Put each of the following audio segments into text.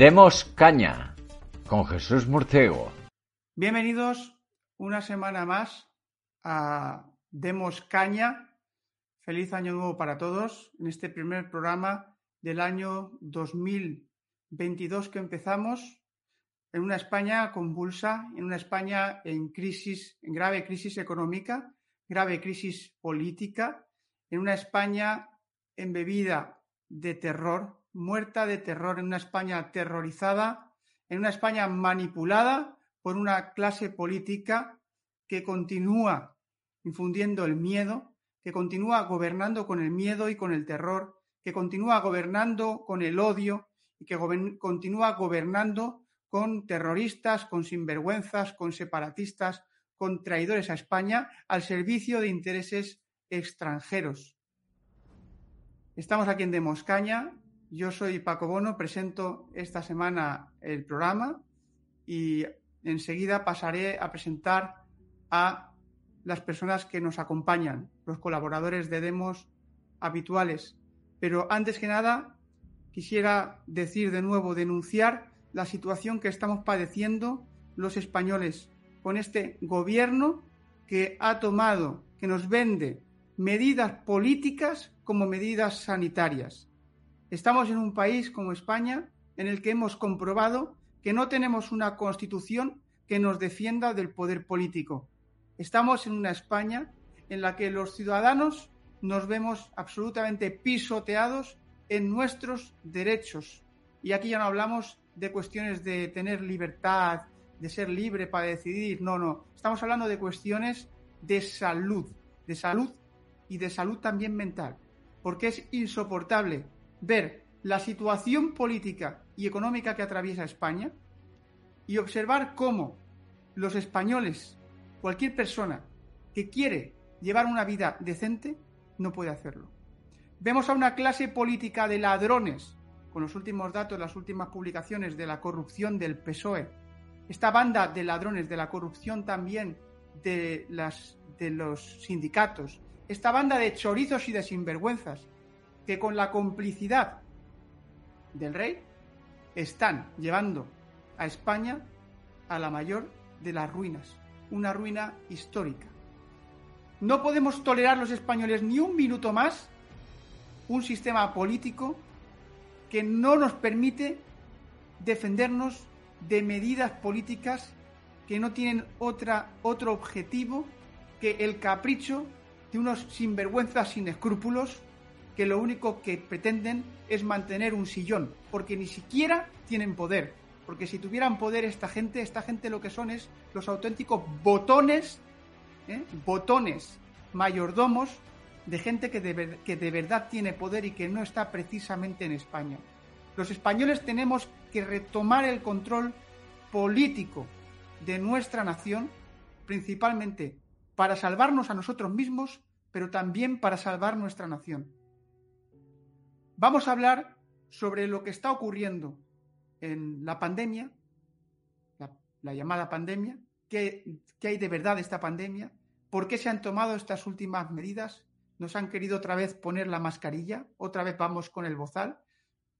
Demos caña con Jesús Murciego. Bienvenidos una semana más a Demos caña. Feliz año nuevo para todos en este primer programa del año 2022 que empezamos en una España convulsa, en una España en crisis, en grave crisis económica, grave crisis política, en una España embebida de terror, muerta de terror, en una España terrorizada, en una España manipulada por una clase política que continúa infundiendo el miedo, que continúa gobernando con el miedo y con el terror, que continúa gobernando con el odio y que continúa gobernando con terroristas, con sinvergüenzas, con separatistas, con traidores a España al servicio de intereses extranjeros. Estamos aquí en Demoscaña. Yo soy Paco Bono, presento esta semana el programa y enseguida pasaré a presentar a las personas que nos acompañan, los colaboradores de Demos habituales. Pero antes que nada, quisiera decir de nuevo, denunciar la situación que estamos padeciendo los españoles con este gobierno que ha tomado, que nos vende medidas políticas como medidas sanitarias. Estamos en un país como España en el que hemos comprobado que no tenemos una constitución que nos defienda del poder político. Estamos en una España en la que los ciudadanos nos vemos absolutamente pisoteados en nuestros derechos. Y aquí ya no hablamos de cuestiones de tener libertad, de ser libre para decidir. No, no. Estamos hablando de cuestiones de salud, de salud y de salud también mental. Porque es insoportable ver la situación política y económica que atraviesa España y observar cómo los españoles, cualquier persona que quiere llevar una vida decente, no puede hacerlo. Vemos a una clase política de ladrones con los últimos datos, las últimas publicaciones de la corrupción del PSOE, esta banda de ladrones, de la corrupción también de, de los sindicatos, esta banda de chorizos y de sinvergüenzas, que con la complicidad del rey están llevando a España a la mayor de las ruinas, una ruina histórica. No podemos tolerar los españoles ni un minuto más un sistema político que no nos permite defendernos de medidas políticas que no tienen otra, otro objetivo que el capricho de unos sinvergüenzas sin escrúpulos que lo único que pretenden es mantener un sillón, porque ni siquiera tienen poder. Porque si tuvieran poder esta gente, esta gente lo que son es los auténticos botones, ¿eh? botones mayordomos de gente que de, verdad tiene poder y que no está precisamente en España. Los españoles tenemos que retomar el control político de nuestra nación, principalmente para salvarnos a nosotros mismos, pero también para salvar nuestra nación. Vamos a hablar sobre lo que está ocurriendo en la pandemia, la, llamada pandemia, qué, qué hay de verdad de esta pandemia, por qué se han tomado estas últimas medidas nos han querido otra vez poner la mascarilla, otra vez vamos con el bozal.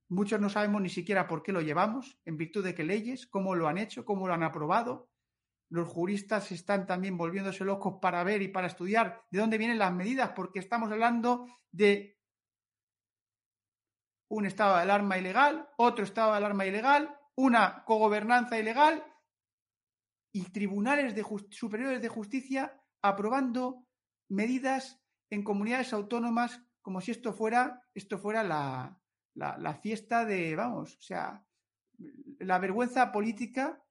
Muchos no sabemos ni siquiera por qué lo llevamos, en virtud de qué leyes, cómo lo han hecho, cómo lo han aprobado. Los juristas están también volviéndose locos para ver y para estudiar de dónde vienen las medidas, porque estamos hablando de un estado de alarma ilegal, otro estado de alarma ilegal, una cogobernanza ilegal y tribunales superiores de justicia aprobando medidas en comunidades autónomas como si esto fuera, esto fuera la, la, fiesta de, vamos, o sea, la vergüenza política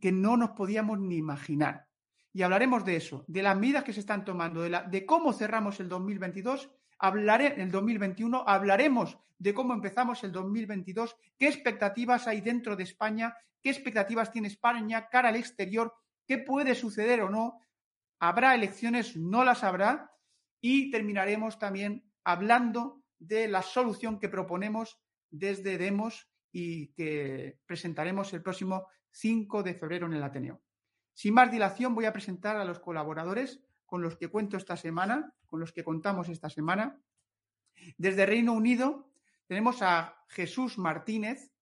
que no nos podíamos ni imaginar. Y hablaremos de eso, de las medidas que se están tomando, de, la, de cómo cerramos el 2022, hablaré el 2021, hablaremos de cómo empezamos el 2022, qué expectativas hay dentro de España, qué expectativas tiene España cara al exterior, qué puede suceder o no. Habrá elecciones, no las habrá. Y terminaremos también hablando de la solución que proponemos desde Demos y que presentaremos el próximo 5 de febrero en el Ateneo. Sin más dilación, voy a presentar a los colaboradores con los que cuento esta semana, con los que contamos esta semana. Desde Reino Unido tenemos a Jesús Martínez.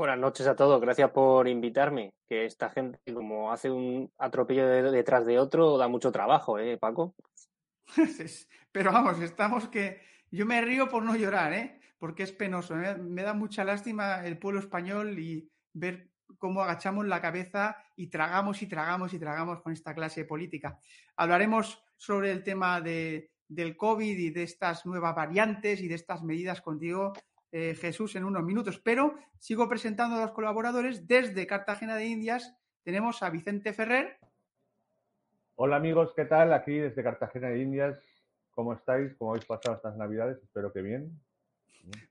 Buenas noches a todos, gracias por invitarme. Que esta gente, como hace un atropello detrás de otro, da mucho trabajo, ¿eh, Paco? Pero vamos, estamos que. Yo me río por no llorar, ¿eh? Porque es penoso. ¿eh? Me da mucha lástima el pueblo español y ver cómo agachamos la cabeza y tragamos y tragamos y tragamos con esta clase política. Hablaremos sobre el tema de, del COVID y de estas nuevas variantes y de estas medidas contigo, eh, Jesús, en unos minutos. Pero sigo presentando a los colaboradores. Desde Cartagena de Indias tenemos a Vicente Ferrer. Hola amigos, ¿qué tal? Aquí desde Cartagena de Indias. ¿Cómo estáis? ¿Cómo habéis pasado estas navidades? Espero que bien.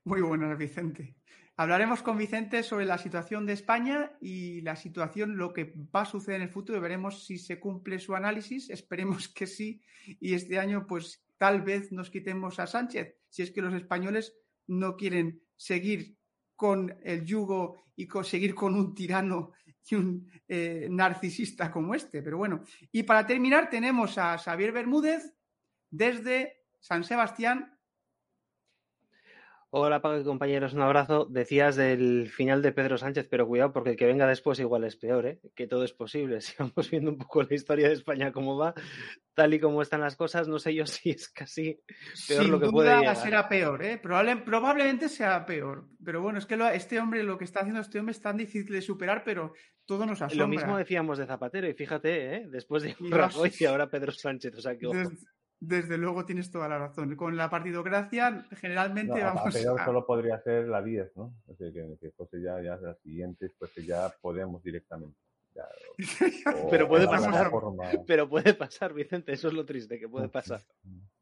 Muy buenas, Vicente. Hablaremos con Vicente sobre la situación de España y la situación, lo que va a suceder en el futuro. Veremos si se cumple su análisis. Esperemos que sí. Y este año, pues tal vez nos quitemos a Sánchez, si es que los españoles no quieren seguir con el yugo y seguir con un tirano y un eh, narcisista como este. Pero bueno, y para terminar tenemos a Xavier Bermúdez desde San Sebastián, Hola, Paco y compañeros, un abrazo. Decías del final de Pedro Sánchez, pero cuidado porque el que venga después igual es peor, ¿eh? que todo es posible. Si vamos viendo un poco la historia de España cómo va, tal y como están las cosas, no sé yo si es casi peor lo que duda puede llegar. será peor, ¿eh? probablemente sea peor. Pero bueno, es que este hombre, lo que está haciendo este hombre es tan difícil de superar, pero todo nos asombra. Lo mismo decíamos de Zapatero y fíjate, ¿eh? después de Rajoy y ahora Pedro Sánchez, o sea que ojo. Desde luego tienes toda la razón. Con la partidocracia generalmente vamos a... Peor solo podría ser la 10, ¿no? O sea, que, que fuese ya, ya las siguientes, pues que ya podemos directamente. Ya, o, pero puede pasar. Forma... Pero puede pasar, Vicente, eso es lo triste, que puede pasar.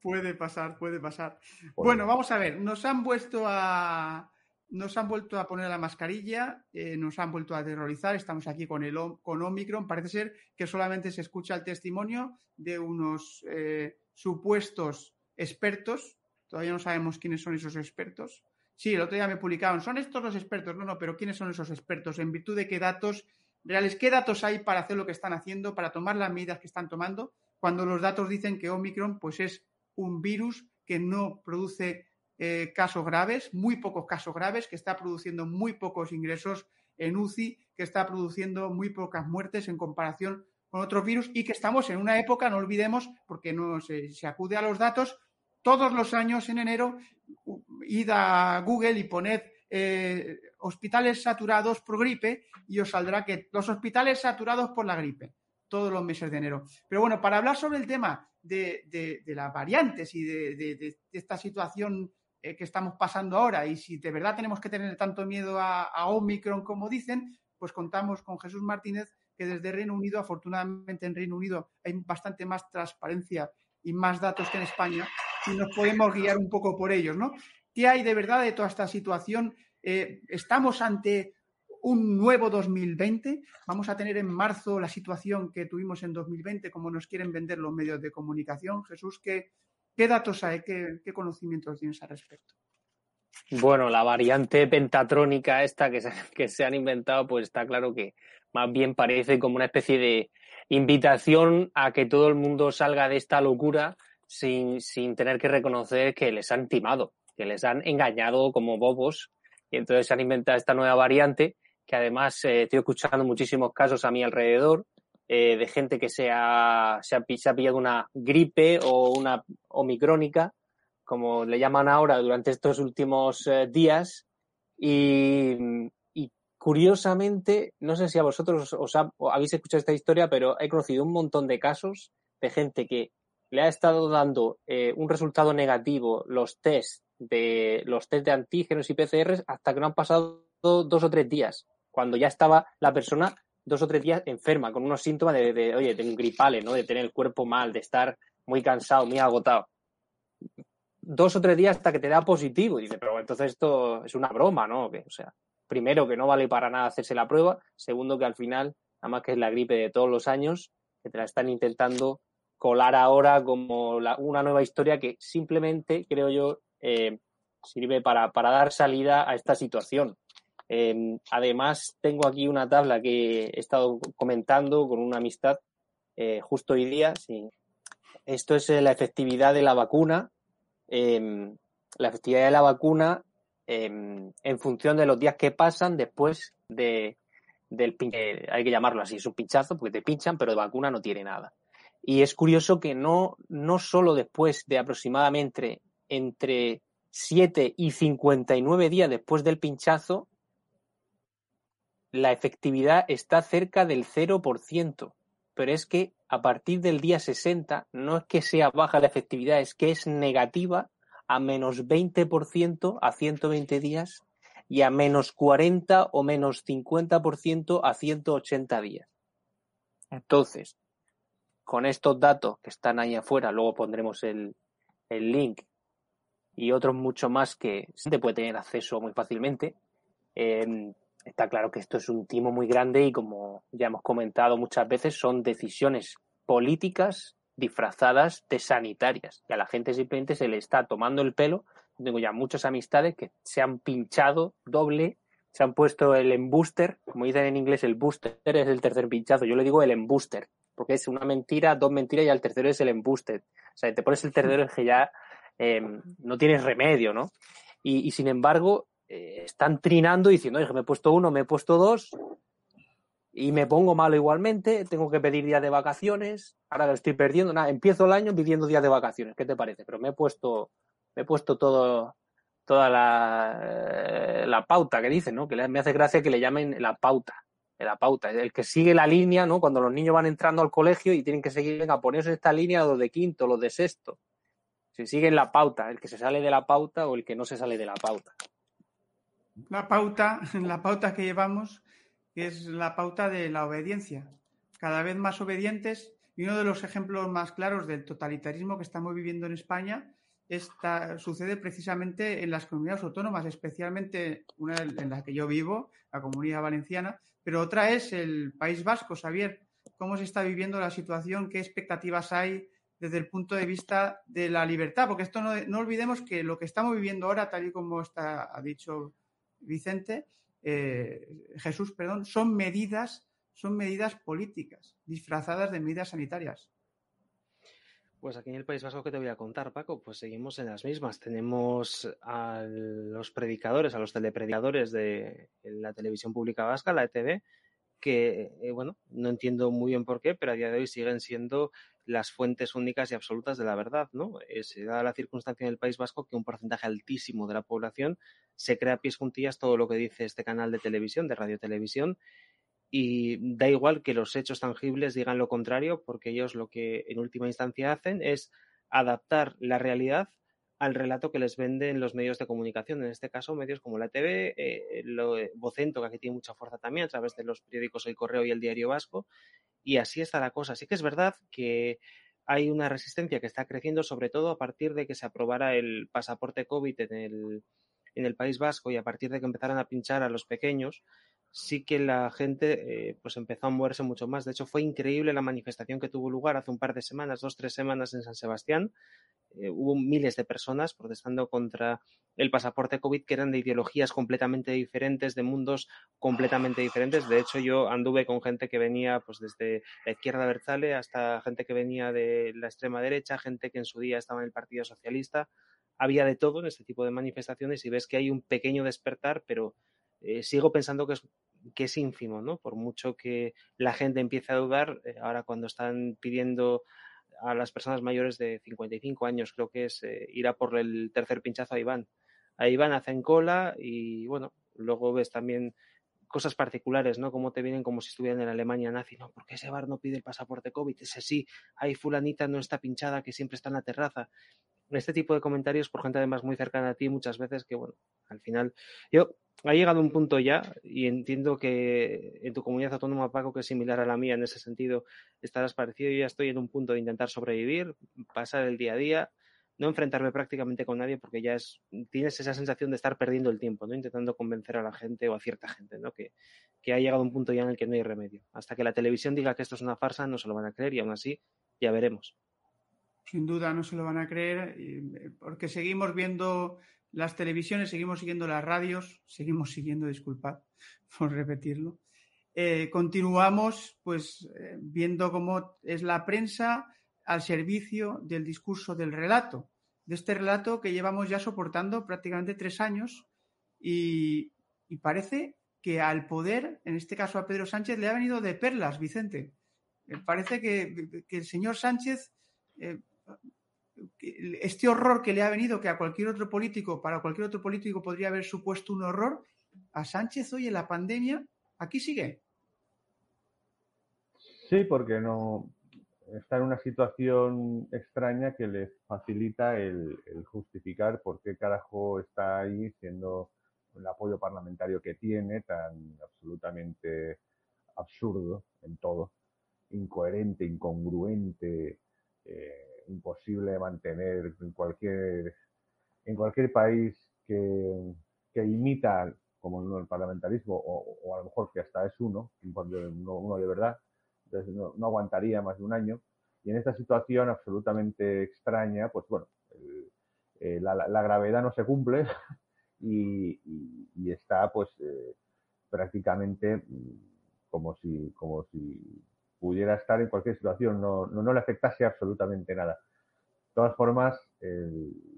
Puede pasar, puede pasar. Bueno, vamos a ver, nos han vuelto a nos han vuelto a poner la mascarilla, eh, nos han vuelto a aterrorizar, estamos aquí con, el, con Omicron, parece ser que solamente se escucha el testimonio de unos eh, supuestos expertos, todavía no sabemos quiénes son esos expertos. Sí, el otro día me publicaban, son estos los expertos, no, no, pero ¿quiénes son esos expertos? ¿En virtud de qué datos reales, qué datos hay para hacer lo que están haciendo, para tomar las medidas que están tomando, cuando los datos dicen que Omicron pues es un virus que no produce eh, casos graves, muy pocos casos graves, que está produciendo muy pocos ingresos en UCI, que está produciendo muy pocas muertes en comparación con otros virus y que estamos en una época, no olvidemos, porque no se, acude a los datos, todos los años en enero, id a Google y poned eh, hospitales saturados por gripe y os saldrá que los hospitales saturados por la gripe, todos los meses de enero. Pero bueno, para hablar sobre el tema de, las variantes y de, esta situación eh, que estamos pasando ahora y si de verdad tenemos que tener tanto miedo a Omicron como dicen, pues contamos con Jesús Martínez, que desde Reino Unido, afortunadamente en Reino Unido hay bastante más transparencia y más datos que en España y nos podemos guiar un poco por ellos, ¿no? ¿Qué hay de verdad de toda esta situación? Eh, ¿Estamos ante un nuevo 2020? ¿Vamos a tener en marzo la situación que tuvimos en 2020, como nos quieren vender los medios de comunicación? Jesús, ¿qué, datos hay? ¿Qué, ¿Qué conocimientos tienes al respecto? Bueno, la variante pentatrónica esta que se han inventado, pues está claro que más bien parece como una especie de invitación a que todo el mundo salga de esta locura sin, sin tener que reconocer que les han timado, que les han engañado como bobos. Y entonces se han inventado esta nueva variante, que además eh, estoy escuchando muchísimos casos a mi alrededor eh, de gente que se ha, se, ha, se ha pillado una gripe o una omicrónica, como le llaman ahora durante estos últimos eh, días, y, curiosamente, no sé si a vosotros os, habéis escuchado esta historia, pero he conocido un montón de casos de gente que le ha estado dando eh, un resultado negativo los test de los test de antígenos y PCRs hasta que no han pasado dos o tres días, cuando ya estaba la persona dos o tres días enferma, con unos síntomas de, de oye, de gripales, ¿no? De tener el cuerpo mal, de estar muy cansado, muy agotado. Dos o tres días hasta que te da positivo. Y dice, pero entonces esto es una broma, ¿no? o sea, primero que no vale para nada hacerse la prueba, segundo que al final, nada más que es la gripe de todos los años, que te la están intentando colar ahora como una nueva historia que simplemente, creo yo, eh, sirve para, dar salida a esta situación. Eh, además, tengo aquí una tabla que he estado comentando con una amistad eh, justo hoy día. Esto es la efectividad de la vacuna. la efectividad de la vacuna en función de los días que pasan después de, del hay que llamarlo así, es un pinchazo porque te pinchan, pero de vacuna no tiene nada. Y es curioso que no, no solo después de aproximadamente entre 7 y 59 días después del pinchazo, la efectividad está cerca del 0%. Pero es que a partir del día 60 no es que sea baja la efectividad, es que es negativa a menos 20% a 120 días y a menos 40 o menos 50% a 180 días. Entonces, con estos datos que están ahí afuera, luego pondremos el, el link y otros mucho más que se puede tener acceso muy fácilmente. Eh, está claro que esto es un timo muy grande y como ya hemos comentado muchas veces, son decisiones políticas disfrazadas de sanitarias. Y a la gente simplemente se le está tomando el pelo tengo ya muchas amistades que se han pinchado doble, se han puesto el embuster, como dicen en inglés, el booster es el tercer pinchazo, yo le digo el embuster, porque es una mentira, dos mentiras y al tercero es el embuster. O sea, te pones el tercero es que ya eh, no tienes remedio, ¿no? Y, y sin embargo, eh, están trinando diciendo, oye, me he puesto uno, me he puesto dos, y me pongo malo igualmente, tengo que pedir días de vacaciones, ahora lo estoy perdiendo, nada, empiezo el año pidiendo días de vacaciones, ¿qué te parece? Pero me he puesto he puesto todo, toda la, eh, la pauta que dicen, ¿no? Que me hace gracia que le llamen la pauta, la pauta, el que sigue la línea, ¿no? Cuando los niños van entrando al colegio y tienen que seguir, venga, ponerse esta línea los de quinto, los de sexto. Si siguen la pauta, el que se sale de la pauta o el que no se sale de la pauta. La pauta, la pauta que llevamos es la pauta de la obediencia. Cada vez más obedientes y uno de los ejemplos más claros del totalitarismo que estamos viviendo en España esta, sucede precisamente en las comunidades autónomas, especialmente una en la que yo vivo, la comunidad valenciana, pero otra es el País Vasco. Xavier, ¿cómo se está viviendo la situación? ¿Qué expectativas hay desde el punto de vista de la libertad? Porque esto no, no olvidemos que lo que estamos viviendo ahora, tal y como está, ha dicho Vicente, eh, Jesús, perdón, son medidas, son medidas políticas disfrazadas de medidas sanitarias. Pues aquí en el País Vasco que te voy a contar, Paco, pues seguimos en las mismas. Tenemos a los predicadores, a los telepredicadores de la televisión pública vasca, la ETV, que, eh, bueno, no entiendo muy bien por qué, pero a día de hoy siguen siendo las fuentes únicas y absolutas de la verdad, ¿no? Eh, se da la circunstancia en el País Vasco que un porcentaje altísimo de la población se crea a pies juntillas todo lo que dice este canal de televisión, de radiotelevisión, y da igual que los hechos tangibles digan lo contrario, porque ellos lo que en última instancia hacen es adaptar la realidad al relato que les venden los medios de comunicación, en este caso medios como la TV, eh, lo, eh, Vocento, que aquí tiene mucha fuerza también a través de los periódicos El Correo y El Diario Vasco, y así está la cosa. Así que es verdad que hay una resistencia que está creciendo, sobre todo a partir de que se aprobara el pasaporte COVID en el, en el País Vasco y a partir de que empezaran a pinchar a los pequeños, sí que la gente eh, pues empezó a moverse mucho más. De hecho, fue increíble la manifestación que tuvo lugar hace un par de semanas, dos, tres semanas en San Sebastián. Eh, hubo miles de personas protestando contra el pasaporte COVID, que eran de ideologías completamente diferentes, de mundos completamente diferentes. De hecho, yo anduve con gente que venía pues desde la izquierda Berzale hasta gente que venía de la extrema derecha, gente que en su día estaba en el Partido Socialista. Había de todo en este tipo de manifestaciones y ves que hay un pequeño despertar, pero eh, sigo pensando que es, ínfimo, ¿no? Por mucho que la gente empiece a dudar, eh, ahora cuando están pidiendo a las personas mayores de 55 años, creo que es eh, ir a por el tercer pinchazo, ahí van. Ahí van, hacen cola y bueno, luego ves también cosas particulares, ¿no? Como te vienen como si estuvieran en Alemania nazi, ¿no? ¿Por qué ese bar no pide el pasaporte COVID? Ese sí, hay fulanita no está pinchada que siempre está en la terraza. Este tipo de comentarios por gente además muy cercana a ti muchas veces que, bueno, al final yo ha llegado un punto ya y entiendo que en tu comunidad autónoma, Paco, que es similar a la mía en ese sentido, estarás parecido. Yo ya estoy en un punto de intentar sobrevivir, pasar el día a día, no enfrentarme prácticamente con nadie porque ya es, tienes esa sensación de estar perdiendo el tiempo, ¿no? Intentando convencer a la gente o a cierta gente, ¿no? Que, que ha llegado un punto ya en el que no hay remedio. Hasta que la televisión diga que esto es una farsa, no se lo van a creer y aún así ya veremos. Sin duda no se lo van a creer eh, porque seguimos viendo las televisiones, seguimos siguiendo las radios, seguimos siguiendo, disculpad por repetirlo. Eh, continuamos pues eh, viendo cómo es la prensa al servicio del discurso del relato, de este relato que llevamos ya soportando prácticamente tres años y, parece que al poder, en este caso a Pedro Sánchez, le ha venido de perlas, Vicente. Parece que, el señor Sánchez, este horror que le ha venido, que a cualquier otro político, para cualquier otro político podría haber supuesto un horror, a Sánchez hoy en la pandemia, aquí sigue. Sí, porque no, está en una situación extraña que le facilita el, justificar por qué carajo está ahí siendo el apoyo parlamentario que tiene tan absolutamente absurdo en todo, incoherente, incongruente, eh, imposible mantener en cualquier, en cualquier país que, que imita como el parlamentarismo, o, a lo mejor que hasta es uno, uno de verdad, entonces no, aguantaría más de un año. Y en esta situación absolutamente extraña, pues bueno, eh, la, gravedad no se cumple y, está pues eh, prácticamente mm, como si, como si pudiera estar en cualquier situación, no, no, le afectase absolutamente nada. De todas formas,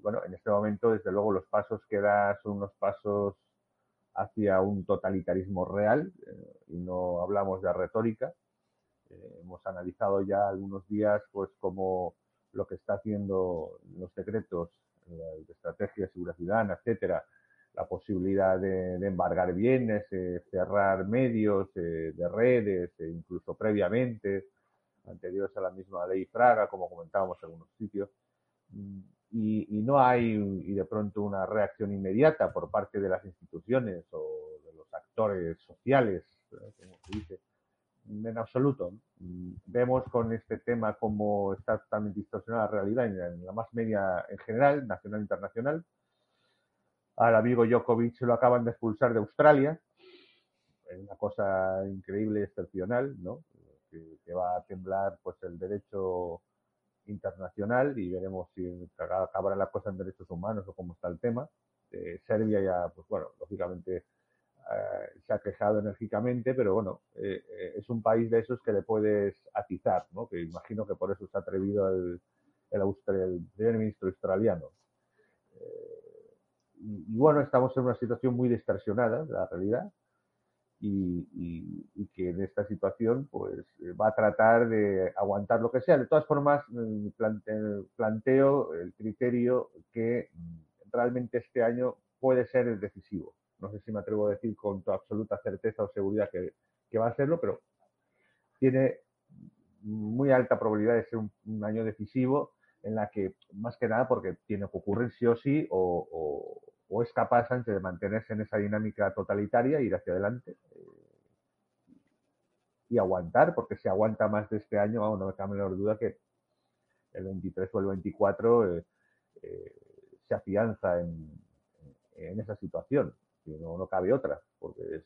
bueno, en este momento, desde luego, los pasos que da son unos pasos hacia un totalitarismo real, eh, y no hablamos de retórica, eh, hemos analizado ya algunos días pues como lo que está haciendo los decretos de estrategia de seguridad ciudadana, etcétera, la posibilidad de, embargar bienes, eh, cerrar medios eh, de redes, e incluso previamente, anteriores a la misma ley Fraga, como comentábamos en algunos sitios, mm, y, y, no hay y de pronto una reacción inmediata por parte de las instituciones o de los actores sociales, como se dice, en absoluto. Vemos con este tema cómo está totalmente distorsionada la realidad en la más media en general, nacional e internacional. Al amigo Djokovic lo acaban de expulsar de Australia. Es una cosa increíble y excepcional, ¿no? Que, va a temblar pues el derecho internacional y veremos si acabará la cosa en derechos humanos o cómo está el tema. Eh, Serbia ya, pues bueno, lógicamente eh, se ha quejado enérgicamente, pero bueno, eh, eh, es un país de esos que le puedes atizar, ¿no? Que imagino que por eso se ha atrevido el, el, primer ministro australiano. Y, bueno, estamos en una situación muy distorsionada, la realidad, y, que en esta situación pues va a tratar de aguantar lo que sea. De todas formas, mm, planteo el criterio que mm, realmente este año puede ser decisivo no sé si me atrevo a decir con toda absoluta certeza o seguridad que, va a serlo, pero tiene muy alta probabilidad de ser un, año decisivo en la que, más que nada, porque tiene que ocurrir sí o sí, o, es capaz de mantenerse en esa dinámica totalitaria, ir hacia adelante eh, y aguantar, porque si aguanta más de este año, no me cabe la menor duda que el 23 o el 24 eh, eh, se afianza en, esa situación no, no cabe otra, porque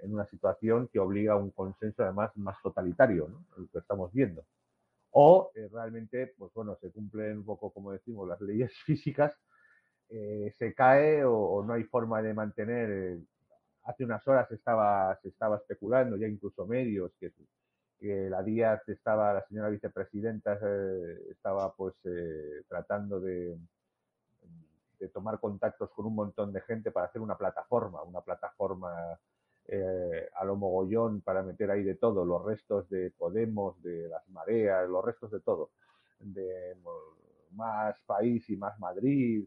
en una situación que obliga a un consenso además más totalitario, el que estamos viendo. O realmente, pues bueno, se cumplen un poco, como decimos, las leyes físicas, eh, se cae o, no hay forma de mantener. Eh, hace unas horas estaba, se estaba especulando, ya incluso medios, que, la Díaz estaba, la señora vicepresidenta estaba pues tratando de, de tomar contactos con un montón de gente para hacer una plataforma, una plataforma eh, a lo mogollón para meter ahí de todo, los restos de Podemos, de las mareas, los restos de todo, de más país y más Madrid,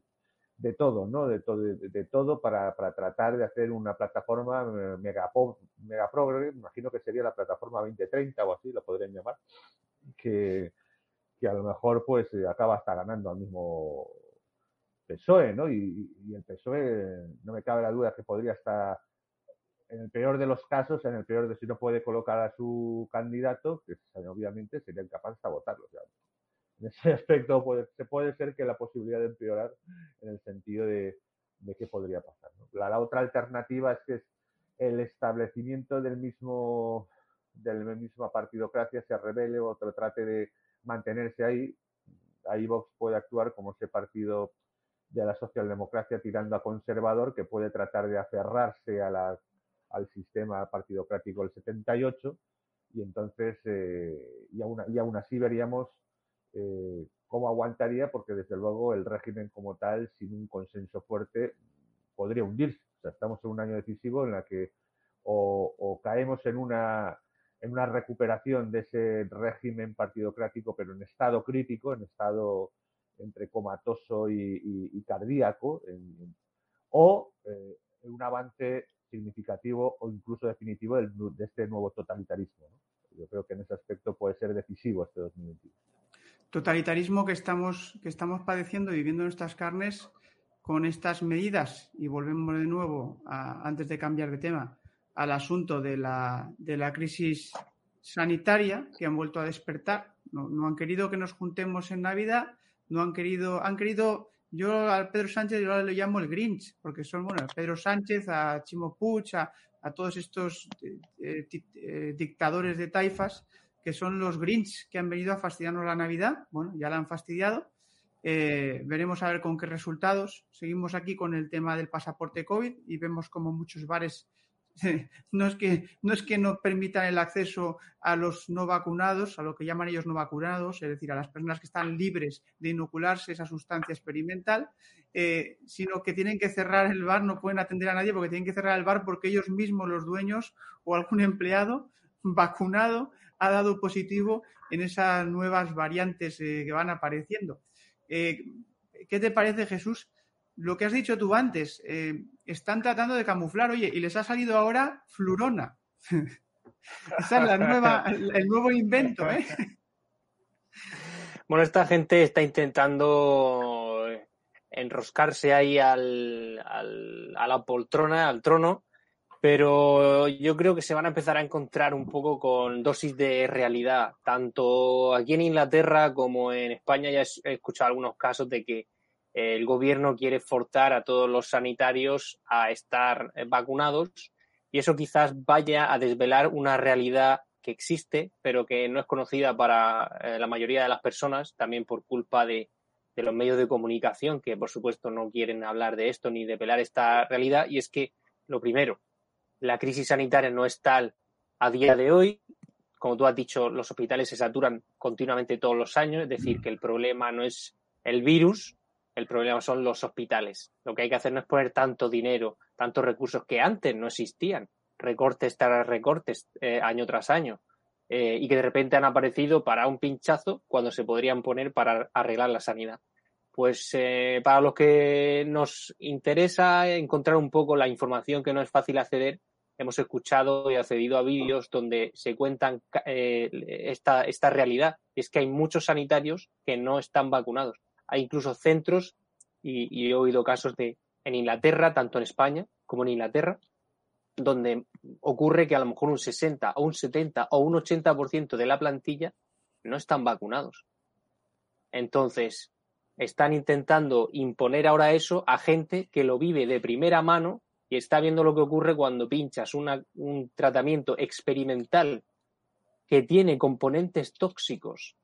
de todo, ¿no? De, todo, de, todo para, para, tratar de hacer una plataforma mega, mega progre, imagino que sería la plataforma 2030 o así, lo podrían llamar, que, que a lo mejor pues eh, acaba hasta ganando al mismo PSOE, ¿no? Y, y, el PSOE, no me cabe la duda que podría estar, en el peor de los casos, en el peor de si no puede colocar a su candidato, que obviamente sería incapaz de votarlo. O en ese aspecto se puede ser que la posibilidad de empeorar en el sentido de, qué podría pasar. La, otra alternativa es que el establecimiento del mismo de la misma partidocracia se revele o trate de mantenerse ahí. Ahí Vox puede actuar como ese partido de la socialdemocracia tirando a conservador que puede tratar de aferrarse a la, al sistema partidocrático del 78 y entonces eh, y, aún, y aún así veríamos eh, cómo aguantaría, porque desde luego el régimen como tal, sin un consenso fuerte, podría hundirse. O sea, estamos en un año decisivo en la que o, caemos en una, en una recuperación de ese régimen partidocrático, pero en estado crítico, en estado entre comatoso y, cardíaco, o eh, un avance significativo o incluso definitivo de este nuevo totalitarismo. Yo creo que en ese aspecto puede ser decisivo este 2021 totalitarismo que estamos, que estamos padeciendo y viviendo en nuestras carnes con estas medidas, y volvemos de nuevo, antes de cambiar de tema, al asunto de la, de la crisis sanitaria que han vuelto a despertar. No, han querido que nos juntemos en Navidad, no han querido, han querido, yo al Pedro Sánchez yo le llamo el Grinch, porque son, bueno, a Pedro Sánchez, a Chimo Puig, a, todos estos eh, eh, dictadores de taifas, que son los Grinch que han venido a fastidiarnos la Navidad. Bueno, ya la han fastidiado. Eh, veremos a ver con qué resultados. Seguimos aquí con el tema del pasaporte COVID y vemos como muchos bares no es que no es que no permitan el acceso a los no vacunados, a lo que llaman ellos no vacunados, es decir, a las personas que están libres de inocularse esa sustancia experimental, eh, sino que tienen que cerrar el bar, no pueden atender a nadie porque tienen que cerrar el bar porque ellos mismos, los dueños o algún empleado vacunado ha dado positivo en esas nuevas variantes eh, que van apareciendo. Eh, ¿Qué te parece, Jesús? Lo que has dicho tú antes, eh, están tratando de camuflar, oye, y les ha salido ahora flurona. Esa es la nueva, el nuevo invento, ¿eh? Bueno, esta gente está intentando enroscarse ahí al, a la poltrona, al trono, pero yo creo que se van a empezar a encontrar un poco con dosis de realidad. Tanto aquí en Inglaterra como en España ya he escuchado algunos casos de que el gobierno quiere forzar a todos los sanitarios a estar vacunados y eso quizás vaya a desvelar una realidad que existe, pero que no es conocida para eh, la mayoría de las personas, también por culpa de, de los medios de comunicación, que por supuesto no quieren hablar de esto ni develar esta realidad. Y es que, lo primero, la crisis sanitaria no es tal a día de hoy. Como tú has dicho, los hospitales se saturan continuamente todos los años, es decir, que el problema no es el virus, el problema son los hospitales. Lo que hay que hacer no es poner tanto dinero, tantos recursos que antes no existían, recortes tras recortes eh, año tras año, eh, y que de repente han aparecido para un pinchazo cuando se podrían poner para arreglar la sanidad pues eh, para los que nos interesa encontrar un poco la información que no es fácil acceder, hemos escuchado y accedido a vídeos donde se cuentan eh, esta, esta realidad. Es que hay muchos sanitarios que no están vacunados. Hay incluso centros, y, he oído casos de en Inglaterra, tanto en España como en Inglaterra, donde ocurre que a lo mejor un 60 o un 70 o un 80% de la plantilla no están vacunados. Entonces, están intentando imponer ahora eso a gente que lo vive de primera mano y está viendo lo que ocurre cuando pinchas un tratamiento experimental que tiene componentes tóxicos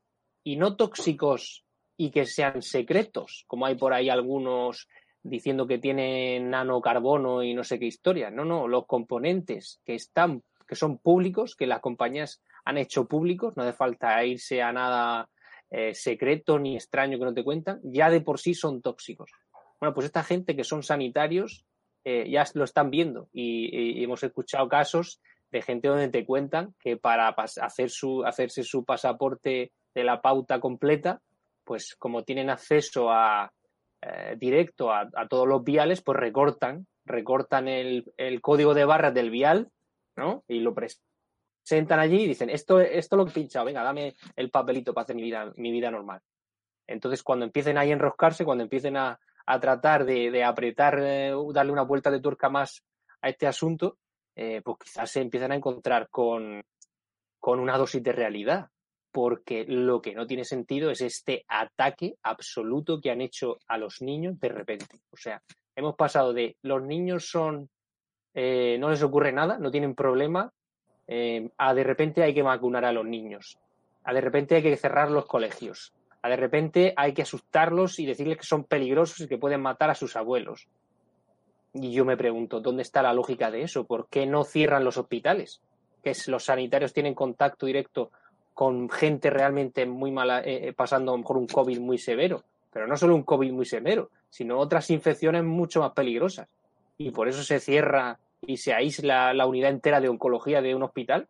y no tóxicos y que sean secretos, como hay por ahí algunos diciendo que tienen nanocarbono y no sé qué historia. No, no, los componentes que están, que son públicos, que las compañías han hecho públicos, no hace falta irse a nada eh, secreto ni extraño que no te cuentan, ya de por sí son tóxicos. Bueno, pues esta gente que son sanitarios eh, ya lo están viendo y, hemos escuchado casos de gente donde te cuentan que para hacer su, hacerse su pasaporte de la pauta completa, pues como tienen acceso a, eh, directo a, todos los viales, pues recortan, recortan el, código de barras del vial, ¿no? Y lo presentan allí y dicen, esto, esto lo he pinchado, venga, dame el papelito para hacer mi vida, mi vida normal. Entonces, cuando empiecen ahí a enroscarse, cuando empiecen a, tratar de, apretar, eh, darle una vuelta de tuerca más a este asunto, eh, pues quizás se empiezan a encontrar con, con una dosis de realidad porque lo que no tiene sentido es este ataque absoluto que han hecho a los niños de repente. O sea, hemos pasado de los niños son, eh, no les ocurre nada, no tienen problema, eh, a de repente hay que vacunar a los niños, a de repente hay que cerrar los colegios, a de repente hay que asustarlos y decirles que son peligrosos y que pueden matar a sus abuelos. Y yo me pregunto, ¿dónde está la lógica de eso? ¿Por qué no cierran los hospitales? Que los sanitarios tienen contacto directo con gente realmente muy mala, eh, eh, pasando a lo mejor un COVID muy severo, pero no solo un COVID muy severo, sino otras infecciones mucho más peligrosas. Y por eso se cierra y se aísla la unidad entera de oncología de un hospital.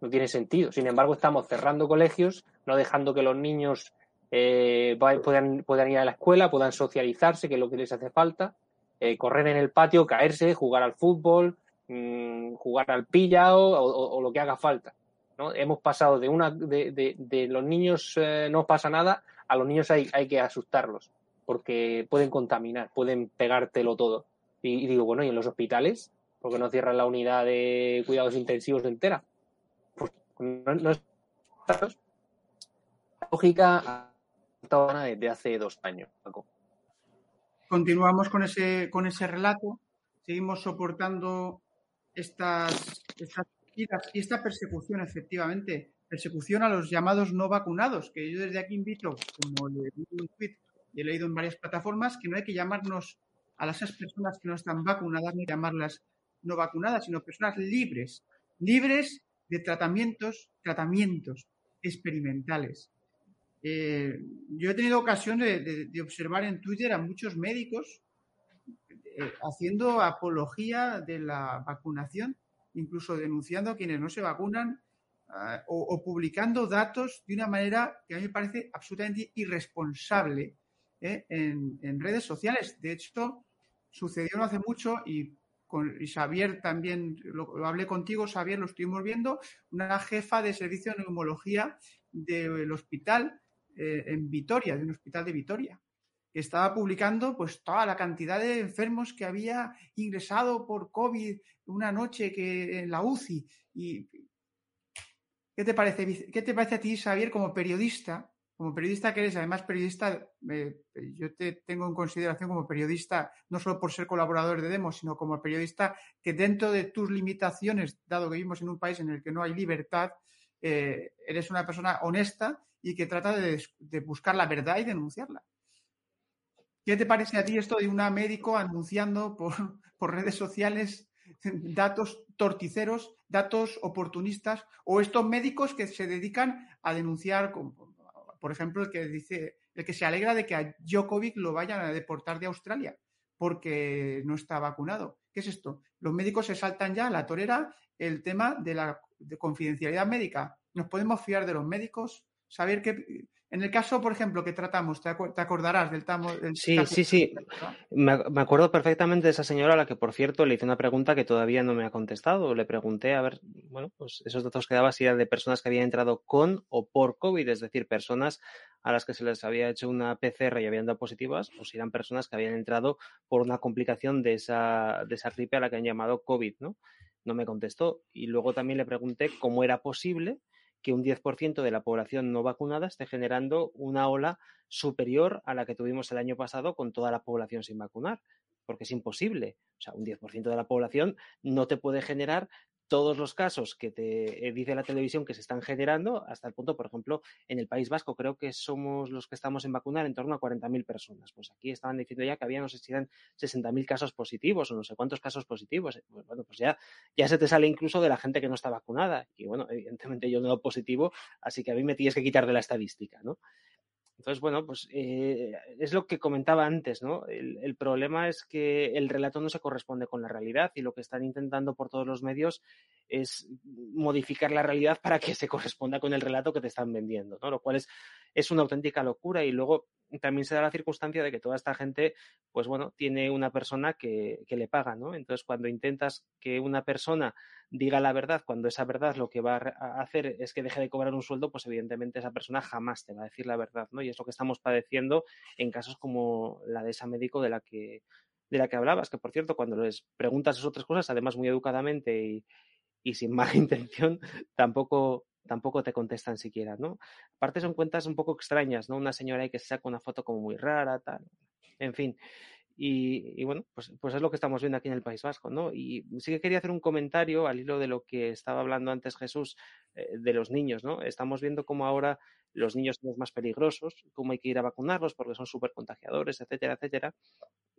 No tiene sentido. Sin embargo, estamos cerrando colegios, no dejando que los niños eh, puedan, puedan, ir a la escuela, puedan socializarse, que es lo que les hace falta, correr en el patio, caerse, jugar al fútbol, mm, jugar al pilla o lo que haga falta. Hemos pasado de una de, los niños eh, no pasa nada a los niños hay, hay que asustarlos porque pueden contaminar, pueden pegártelo todo. Y, digo, bueno, ¿y en los hospitales? ¿Por qué no cierran la unidad de cuidados intensivos entera? Pues no, es lógica desde hace dos años, Continuamos con ese, con ese relato, seguimos soportando estas, estas y esta persecución, efectivamente, persecución a los llamados no vacunados, que yo desde aquí invito, como le he leído en varias plataformas, que no hay que llamarnos a las personas que no están vacunadas ni llamarlas no vacunadas, sino personas libres, libres de tratamientos, tratamientos experimentales. Eh, yo he tenido ocasión de, observar en Twitter a muchos médicos eh, haciendo apología de la vacunación incluso denunciando a quienes no se vacunan ah, o, publicando datos de una manera que a mí me parece absolutamente irresponsable ¿eh? en, redes sociales. De hecho, sucedió no hace mucho y con Xavier también, lo, hablé contigo, Xavier, lo estuvimos viendo, una jefa de servicio de neumología del hospital eh, en Vitoria, de un hospital de Vitoria que estaba publicando pues toda la cantidad de enfermos que había ingresado por COVID una noche que en la UCI. ¿qué, te parece, ¿Qué te parece a ti, Xavier, como periodista? Como periodista que eres, además periodista, yo te tengo en consideración como periodista, no solo por ser colaborador de Demos, sino como periodista que dentro de tus limitaciones, dado que vivimos en un país en el que no hay libertad, eh, eres una persona honesta y que trata de buscar la verdad y denunciarla. ¿Qué te parece a ti esto de una médico anunciando por, redes sociales datos torticeros, datos oportunistas, o estos médicos que se dedican a denunciar, por ejemplo, el que dice, el que se alegra de que a Djokovic lo vayan a deportar de Australia porque no está vacunado. ¿Qué es esto? Los médicos se saltan ya a la torera el tema de la confidencialidad médica. ¿Nos podemos fiar de los médicos? Saber que en el caso, por ejemplo, que tratamos, te, acordarás del tamo. sí, sí, sí. Me, acuerdo perfectamente de esa señora a la que, por cierto, le hice una pregunta que todavía no me ha contestado. Le pregunté, a ver, bueno, pues esos datos que daba si eran de personas que habían entrado con o por COVID, es decir, personas a las que se les había hecho una PCR y habían dado positivas, o si eran personas que habían entrado por una complicación de esa, de esa gripe a la que han llamado COVID, ¿no? No me contestó. Y luego también le pregunté cómo era posible que un 10% de la población no vacunada esté generando una ola superior a la que tuvimos el año pasado con toda la población sin vacunar, porque es imposible. O sea, un 10% de la población no te puede generar todos los casos que te eh, dice la televisión que se están generando, hasta el punto, por ejemplo, en el País Vasco creo que somos los que estamos en vacunar en torno a 40.000 personas. Pues aquí estaban diciendo ya que había, no sé si eran 60.000 casos positivos o no sé cuántos casos positivos. Pues bueno, pues ya, ya se te sale incluso de la gente que no está vacunada. Y bueno, evidentemente yo no lo positivo, así que a mí me tienes que quitar de la estadística, ¿no? Entonces, bueno, pues eh, es lo que comentaba antes, ¿no? El, problema es que el relato no se corresponde con la realidad y lo que están intentando por todos los medios es modificar la realidad para que se corresponda con el relato que te están vendiendo, ¿no? Lo cual es, es una auténtica locura y luego también se da la circunstancia de que toda esta gente, pues bueno, tiene una persona que, que, le paga, ¿no? Entonces, cuando intentas que una persona diga la verdad, cuando esa verdad lo que va a hacer es que deje de cobrar un sueldo, pues evidentemente esa persona jamás te va a decir la verdad, ¿no? Es lo que estamos padeciendo en casos como la de esa médico de la que de la que hablabas, que por cierto, cuando les preguntas esas otras cosas, además muy educadamente y, y sin mala intención, tampoco tampoco te contestan siquiera, ¿no? Aparte son cuentas un poco extrañas, ¿no? Una señora ahí que se saca una foto como muy rara, tal, en fin. Y, bueno, pues, pues es lo que estamos viendo aquí en el País Vasco, ¿no? Y sí que quería hacer un comentario al hilo de lo que estaba hablando antes Jesús eh, de los niños, ¿no? Estamos viendo cómo ahora los niños son los más peligrosos, cómo hay que ir a vacunarlos porque son súper contagiadores, etcétera, etcétera.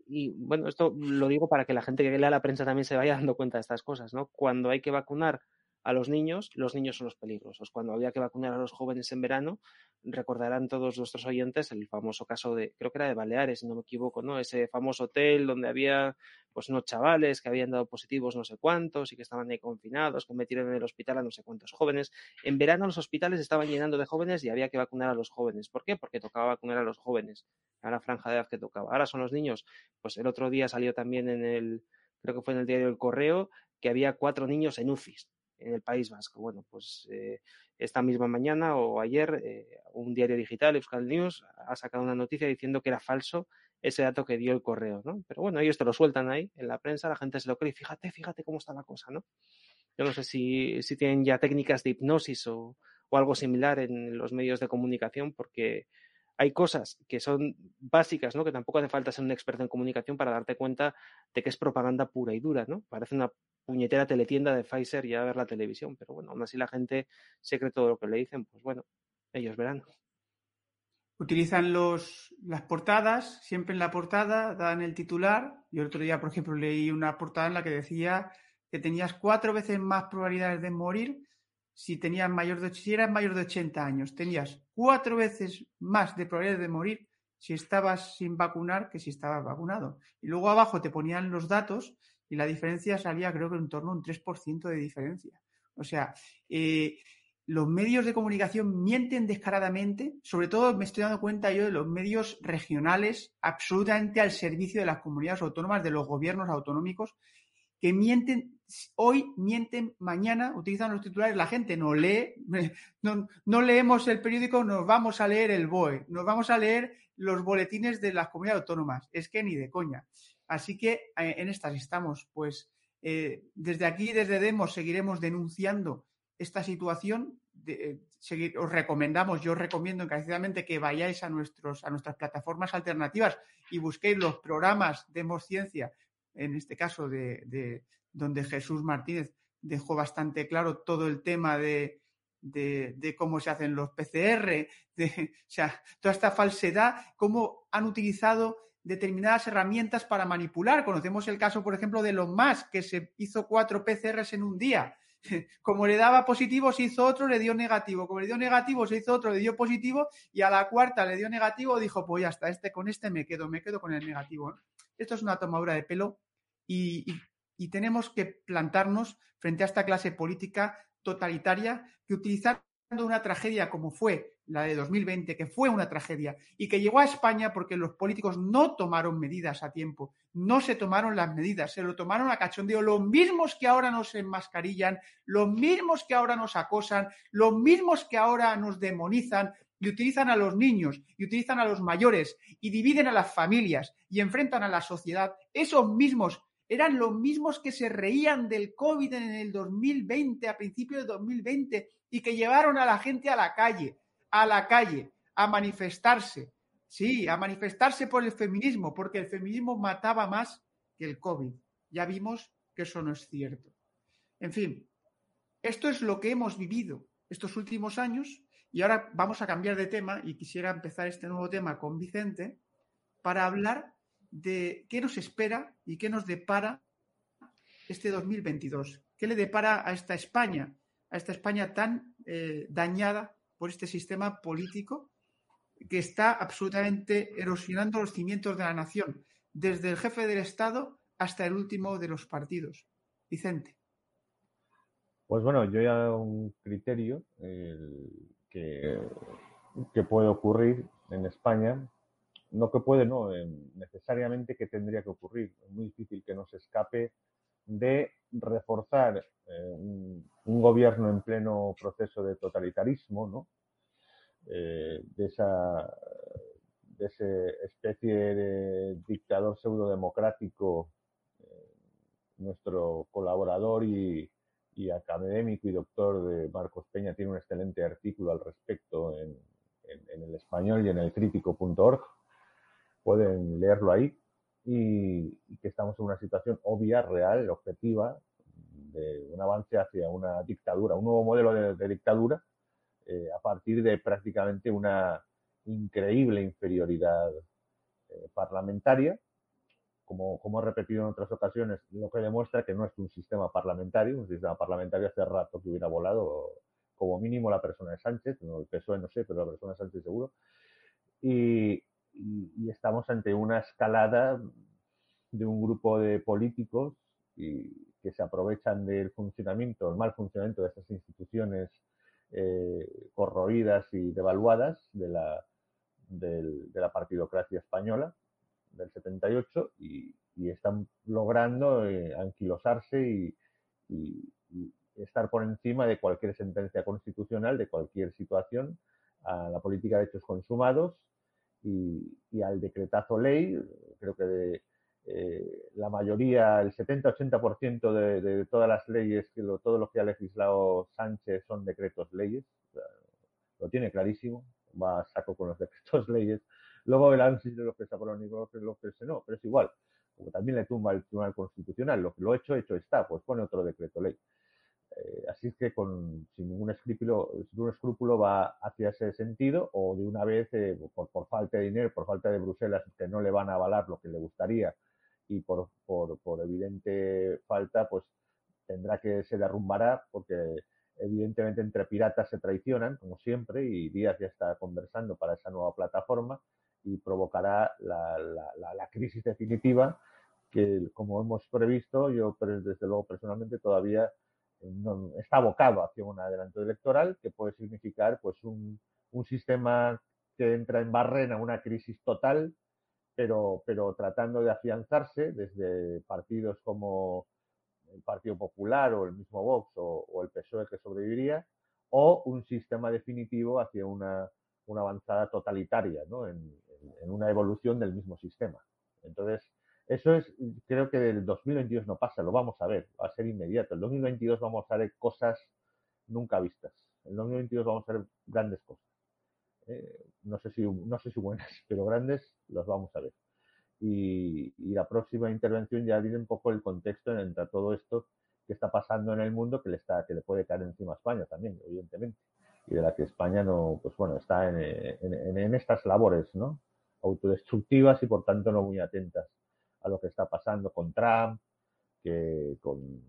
Y bueno, esto lo digo para que la gente que lea la prensa también se vaya dando cuenta de estas cosas, ¿no? Cuando hay que vacunar a los niños, los niños son los peligrosos. Cuando había que vacunar a los jóvenes en verano, recordarán todos nuestros oyentes el famoso caso de, creo que era de Baleares, si no me equivoco, ¿no? Ese famoso hotel donde había pues unos chavales que habían dado positivos no sé cuántos y que estaban ahí confinados, que metieron en el hospital a no sé cuántos jóvenes. En verano los hospitales estaban llenando de jóvenes y había que vacunar a los jóvenes. ¿Por qué? Porque tocaba vacunar a los jóvenes, a la franja de edad que tocaba. Ahora son los niños. Pues el otro día salió también en el, creo que fue en el diario El Correo, que había cuatro niños en UCIs en el País Vasco. Bueno, pues eh, esta misma mañana o ayer eh, un diario digital, Euskal News, ha sacado una noticia diciendo que era falso ese dato que dio el correo, ¿no? Pero bueno, ellos te lo sueltan ahí en la prensa, la gente se lo cree y fíjate, fíjate cómo está la cosa, ¿no? Yo no sé si, si tienen ya técnicas de hipnosis o, o algo similar en los medios de comunicación, porque hay cosas que son básicas, ¿no? Que tampoco hace falta ser un experto en comunicación para darte cuenta de que es propaganda pura y dura, ¿no? Parece una puñetera teletienda de Pfizer y a ver la televisión, pero bueno, aún así la gente se cree todo lo que le dicen, pues bueno, ellos verán. Utilizan los, las portadas, siempre en la portada dan el titular. Yo el otro día, por ejemplo, leí una portada en la que decía que tenías cuatro veces más probabilidades de morir si tenías mayor de, si eras mayor de 80 años. Tenías cuatro veces más de probabilidades de morir si estabas sin vacunar que si estabas vacunado. Y luego abajo te ponían los datos y la diferencia salía creo que en torno a un 3% de diferencia. O sea, eh, los medios de comunicación mienten descaradamente, sobre todo me estoy dando cuenta yo de los medios regionales absolutamente al servicio de las comunidades autónomas, de los gobiernos autonómicos, que mienten hoy, mienten mañana, utilizan los titulares, la gente no lee, no, no leemos el periódico, nos vamos a leer el BOE, nos vamos a leer los boletines de las comunidades autónomas, es que ni de coña. Así que eh, en estas estamos. Pues eh, desde aquí, desde Demos, seguiremos denunciando esta situación. Eh, os recomendamos, yo os recomiendo encarecidamente que vayáis a, nuestros, a nuestras plataformas alternativas y busquéis los programas Demos Ciencia, en este caso de, donde Jesús Martínez dejó bastante claro todo el tema de, de, cómo se hacen los PCR, de, o sea, toda esta falsedad, cómo han utilizado determinadas herramientas para manipular. Conocemos el caso, por ejemplo, de Elon Musk, que se hizo cuatro PCRs en un día. Como le daba positivo, se hizo otro, le dio negativo. Como le dio negativo, se hizo otro, le dio positivo. Y a la cuarta le dio negativo, dijo, pues ya está, este, con este me quedo, me quedo con el negativo. Esto es una tomadura de pelo y tenemos que plantarnos frente a esta clase política totalitaria que utilizar una tragedia como fue la de 2020, que fue una tragedia y que llegó a España porque los políticos no tomaron medidas a tiempo, no se tomaron las medidas, se lo tomaron a cachondeo, los mismos que ahora nos enmascarillan, los mismos que ahora nos acosan, los mismos que ahora nos demonizan y utilizan a los niños y utilizan a los mayores y dividen a las familias y enfrentan a la sociedad, esos mismos eran los mismos que se reían del COVID en el 2020, a principios de 2020, y que llevaron a la gente a la calle, a la calle, a manifestarse. Sí, a manifestarse por el feminismo, porque el feminismo mataba más que el COVID. Ya vimos que eso no es cierto. En fin, esto es lo que hemos vivido estos últimos años y ahora vamos a cambiar de tema y quisiera empezar este nuevo tema con Vicente para hablar de qué nos espera y qué nos depara este 2022. ¿Qué le depara a esta España, a esta España tan eh, dañada por este sistema político que está absolutamente erosionando los cimientos de la nación, desde el jefe del Estado hasta el último de los partidos. Vicente. Pues bueno, yo he dado un criterio que puede ocurrir en España, no que puede, no, necesariamente que tendría que ocurrir. Es muy difícil que nos escape de reforzar eh, un, gobierno en pleno proceso de totalitarismo, ¿no? Eh, de esa de esa especie de dictador pseudo-democrático, eh, nuestro colaborador y, académico y doctor de Marcos Peña tiene un excelente artículo al respecto en, el español y en el crítico.org. Pueden leerlo ahí. Y, que estamos en una situación obvia, real, objetiva, de un avance hacia una dictadura, un nuevo modelo de, dictadura, eh, a partir de prácticamente una increíble inferioridad eh, parlamentaria, como, como he repetido en otras ocasiones, lo que demuestra que no es un sistema parlamentario, un sistema parlamentario hace rato que hubiera volado como mínimo la persona de Sánchez, no, el PSOE no sé, pero la persona de Sánchez seguro, y, estamos ante una escalada de un grupo de políticos y, que se aprovechan del funcionamiento, el mal funcionamiento de estas instituciones eh, corroídas y devaluadas de la, de la partidocracia española del 78 y, están logrando eh, anquilosarse y, estar por encima de cualquier sentencia constitucional, de cualquier situación, a la política de hechos consumados y, al decretazo ley. Creo que de, eh, la mayoría, el 70-80% de, de, todas las leyes, que todo lo que ha legislado Sánchez son decretos leyes. lo tiene clarísimo va a saco con los decretos leyes. Luego el análisis de los que se aprueban y los que no, pero es igual. Como también le tumba el Tribunal Constitucional, lo que lo hecho, hecho está, pues pone otro decreto ley. Eh, así que con, sin ningún escrúpulo, sin un escrúpulo va hacia ese sentido o de una vez eh, por, por, falta de dinero, por falta de Bruselas que no le van a avalar lo que le gustaría y por, por, por evidente falta pues tendrá que se derrumbará porque Evidentemente entre piratas se traicionan, como siempre, y Díaz ya está conversando para esa nueva plataforma y provocará la, crisis definitiva que, como hemos previsto, yo desde luego personalmente todavía no, está abocado hacia un adelanto electoral que puede significar pues un, un sistema que entra en barrena, una crisis total, pero, pero tratando de afianzarse desde partidos como el Partido Popular o el mismo Vox o, el PSOE que sobreviviría, o un sistema definitivo hacia una, avanzada totalitaria, ¿no? en, una evolución del mismo sistema. Entonces, eso es, creo que del 2022 no pasa, lo vamos a ver, va a ser inmediato. El 2022 vamos a ver cosas nunca vistas. El 2022 vamos a ver grandes cosas. Eh, no, sé si, no sé si buenas, pero grandes los vamos a ver y, la próxima intervención ya diré un poco el contexto entre todo esto que está pasando en el mundo que le está que le puede caer encima a España también evidentemente y de la que España no pues bueno está en, en, estas labores no autodestructivas y por tanto no muy atentas a lo que está pasando con Trump que con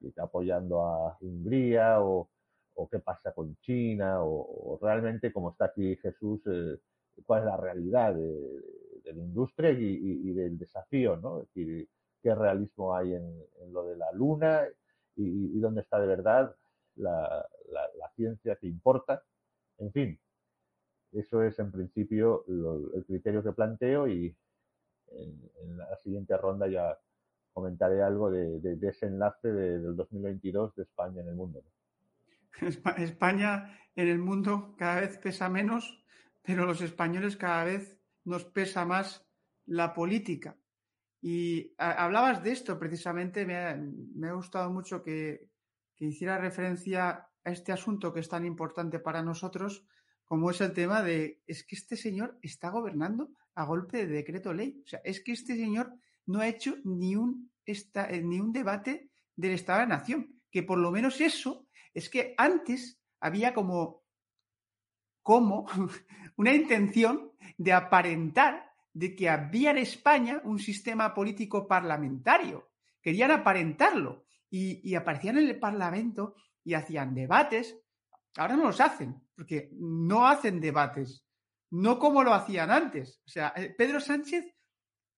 está apoyando a Hungría o, o qué pasa con China o, realmente como está aquí Jesús eh, cuál es la realidad de, de la industria y, del desafío, ¿no? Es decir, qué realismo hay en, lo de la luna y, dónde está de verdad la, ciencia que importa. En fin, eso es en principio el criterio que planteo y en, la siguiente ronda ya comentaré algo de, ese enlace del 2022 de España en el mundo. España en el mundo cada vez pesa menos, pero los españoles cada vez nos pesa más la política. Y hablabas de esto precisamente, me ha, gustado mucho que, hiciera referencia a este asunto que es tan importante para nosotros, como es el tema de, es que este señor está gobernando a golpe de decreto ley. O sea, es que este señor no ha hecho ni un, ni un debate del Estado de la Nación. Que por lo menos eso, es que antes había como, como una intención de aparentar de que había en España un sistema político parlamentario. Querían aparentarlo y, aparecían en el Parlamento y hacían debates. Ahora no los hacen, porque no hacen debates, no como lo hacían antes. O sea, eh, Pedro Sánchez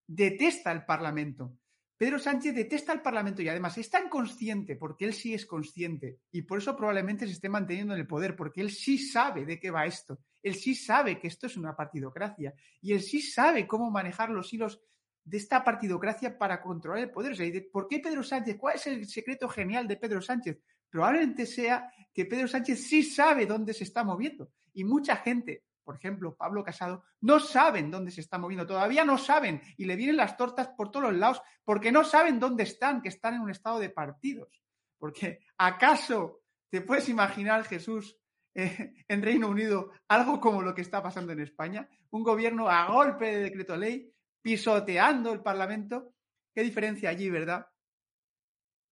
detesta el Parlamento, Pedro Sánchez detesta al Parlamento y además es tan consciente, porque él sí es consciente, y por eso probablemente se esté manteniendo en el poder, porque él sí sabe de qué va esto, él sí sabe que esto es una partidocracia, y él sí sabe cómo manejar los hilos de esta partidocracia para controlar el poder. O sea, ¿por qué Pedro Sánchez? ¿Cuál es el secreto genial de Pedro Sánchez? Probablemente sea que Pedro Sánchez sí sabe dónde se está moviendo. Y mucha gente, por ejemplo, Pablo Casado, no saben dónde se está moviendo. Todavía no saben. Y le vienen las tortas por todos lados porque no saben dónde están, que están en un estado de partidos. Porque ¿acaso te puedes imaginar, Jesús, eh, en Reino Unido algo como lo que está pasando en España? Un gobierno a golpe de decreto ley pisoteando el Parlamento. ¿Qué diferencia allí, verdad?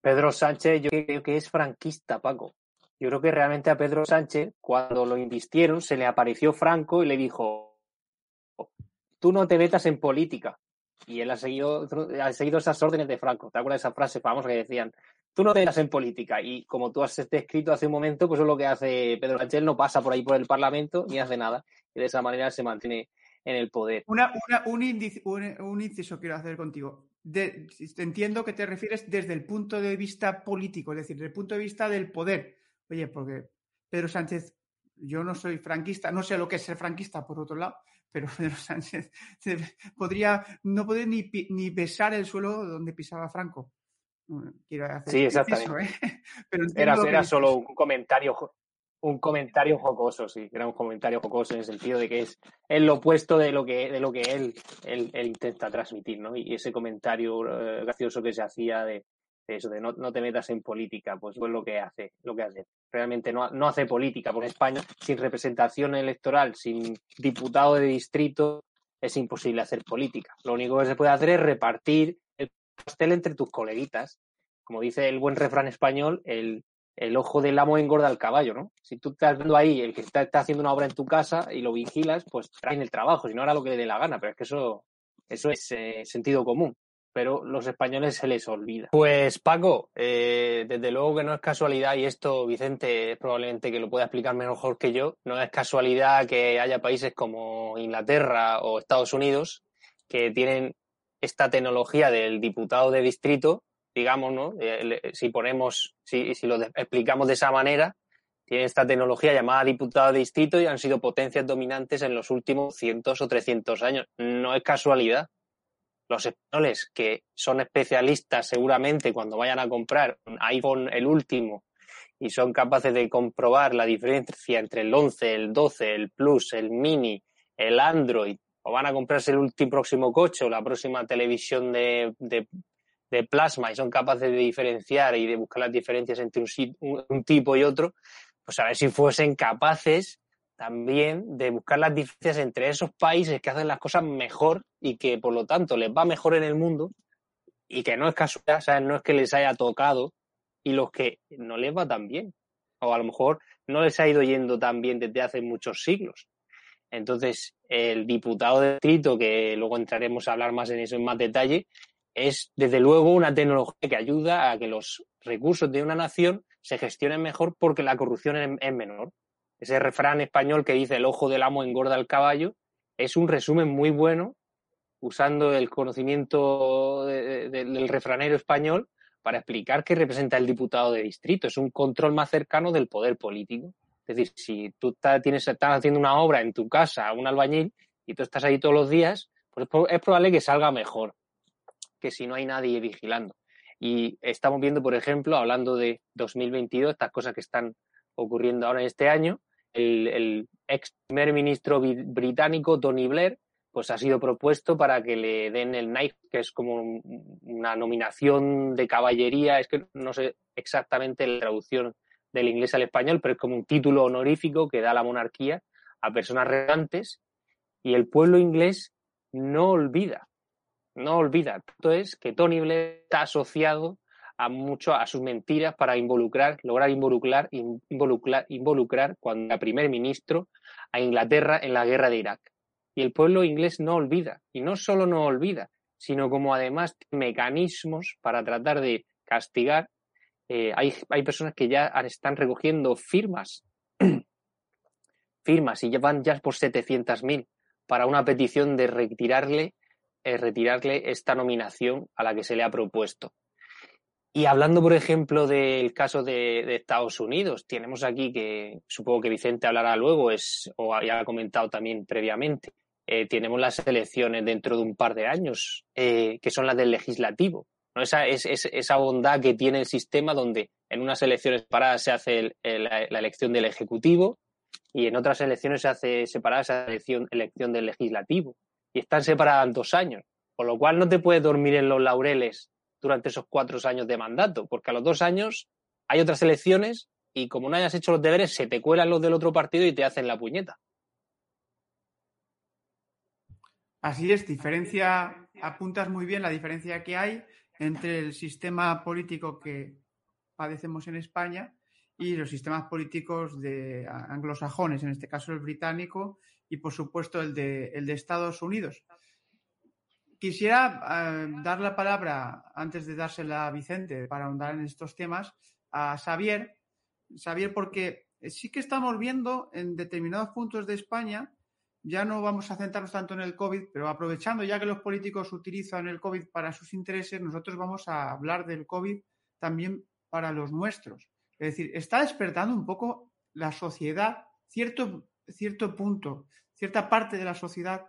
Pedro Sánchez, yo creo que es franquista, Paco. Yo creo que realmente a Pedro Sánchez, cuando lo invistieron, se le apareció Franco y le dijo, tú no te metas en política. Y él ha seguido, ha seguido esas órdenes de Franco. ¿Te acuerdas de esa frase famosa que decían, tú no te metas en política? Y como tú has descrito hace un momento, pues es lo que hace Pedro Sánchez, no pasa por ahí por el Parlamento ni hace nada. Y de esa manera se mantiene en el poder. Una, un, inciso quiero hacer contigo. entiendo que te refieres desde el punto de vista político, es decir, desde el punto de vista del poder. Oye, porque Pedro Sánchez, yo no soy franquista, no sé lo que es ser franquista por otro lado, pero Pedro Sánchez podría, no puede ni, ni besar el suelo donde pisaba Franco. sí, exactamente. ¿eh? Pero era, era solo un comentario un comentario jocoso, sí, era un comentario jocoso en el sentido de que es, es lo opuesto de lo que, de lo que él, él, intenta transmitir, ¿no? Y ese comentario eh, gracioso que se hacía de, eso, de no, no, te metas en política, pues es lo que hace, lo que hace. Realmente no, no hace política, porque España, sin representación electoral, sin diputado de distrito, es imposible hacer política. Lo único que se puede hacer es repartir el pastel entre tus coleguitas. Como dice el buen refrán español, el, el ojo del amo engorda al caballo, ¿no? Si tú estás viendo ahí el que está, haciendo una obra en tu casa y lo vigilas, pues traen el trabajo, si no hará lo que le dé la gana, pero es que eso, eso es eh, sentido común. Pero los españoles se les olvida. Pues Paco, eh, desde luego que no es casualidad, y esto Vicente probablemente que lo pueda explicar mejor que yo, no es casualidad que haya países como Inglaterra o Estados Unidos que tienen esta tecnología del diputado de distrito digamos, ¿no? Eh, si ponemos, si, si lo explicamos de esa manera, tienen esta tecnología llamada diputado de distrito y han sido potencias dominantes en los últimos cientos o trescientos años. No es casualidad. Los españoles que son especialistas seguramente cuando vayan a comprar un iPhone el último y son capaces de comprobar la diferencia entre el 11, el 12, el Plus, el Mini, el Android, o van a comprarse el último próximo coche o la próxima televisión de, de plasma y son capaces de diferenciar y de buscar las diferencias entre un, tipo y otro, pues a ver si fuesen capaces también de buscar las diferencias entre esos países que hacen las cosas mejor y que por lo tanto les va mejor en el mundo y que no es casualidad, no es que les haya tocado y los que no les va tan bien o a lo mejor no les ha ido yendo tan bien desde hace muchos siglos. Entonces, el diputado de distrito, que luego entraremos a hablar más en eso en más detalle, es desde luego una tecnología que ayuda a que los recursos de una nación se gestionen mejor porque la corrupción es, menor. Ese refrán español que dice el ojo del amo engorda al caballo es un resumen muy bueno usando el conocimiento del refranero español para explicar qué representa el diputado de distrito. Es un control más cercano del poder político. Es decir, si tú estás, tienes, estás haciendo una obra en tu casa, un albañil, y tú estás ahí todos los días, pues es probable que salga mejor que si no hay nadie vigilando. Y estamos viendo, por ejemplo, hablando de 2022, estas cosas que están ocurriendo ahora en este año, el, ex primer ministro británico, Tony Blair, pues ha sido propuesto para que le den el Knight, que es como una nominación de caballería, es que no sé exactamente la traducción del inglés al español, pero es como un título honorífico que da la monarquía a personas relevantes y el pueblo inglés no olvida no olvida. Esto es que Tony Blair está asociado a mucho a sus mentiras para involucrar, lograr involucrar, involucrar, involucrar cuando era primer ministro a Inglaterra en la guerra de Irak. Y el pueblo inglés no olvida. Y no solo no olvida, sino como además mecanismos para tratar de castigar. Eh, hay, hay personas que ya están recogiendo firmas, firmas y llevan ya por 700.000 para una petición de retirarle retirarle esta nominación a la que se le ha propuesto. Y hablando, por ejemplo, del caso de, Estados Unidos, tenemos aquí que supongo que Vicente hablará luego, es, o ya ha comentado también previamente, eh, tenemos las elecciones dentro de un par de años, eh, que son las del legislativo. ¿no? Esa, es, esa bondad que tiene el sistema donde en unas elecciones separadas se hace la, elección del ejecutivo y en otras elecciones se hace separada esa elección, elección del legislativo. Y están separadas dos años, con lo cual no te puedes dormir en los laureles durante esos cuatro años de mandato, porque a los dos años hay otras elecciones y como no hayas hecho los deberes, se te cuelan los del otro partido y te hacen la puñeta. Así es, diferencia, apuntas muy bien la diferencia que hay entre el sistema político que padecemos en España y los sistemas políticos de anglosajones, en este caso el británico y por supuesto el de, el de Estados Unidos. Quisiera eh, dar la palabra, antes de dársela a Vicente para ahondar en estos temas, a Xavier. Xavier, porque sí que estamos viendo en determinados puntos de España, ya no vamos a centrarnos tanto en el COVID, pero aprovechando ya que los políticos utilizan el COVID para sus intereses, nosotros vamos a hablar del COVID también para los nuestros. Es decir, está despertando un poco la sociedad, cierto, cierto punto, cierta parte de la sociedad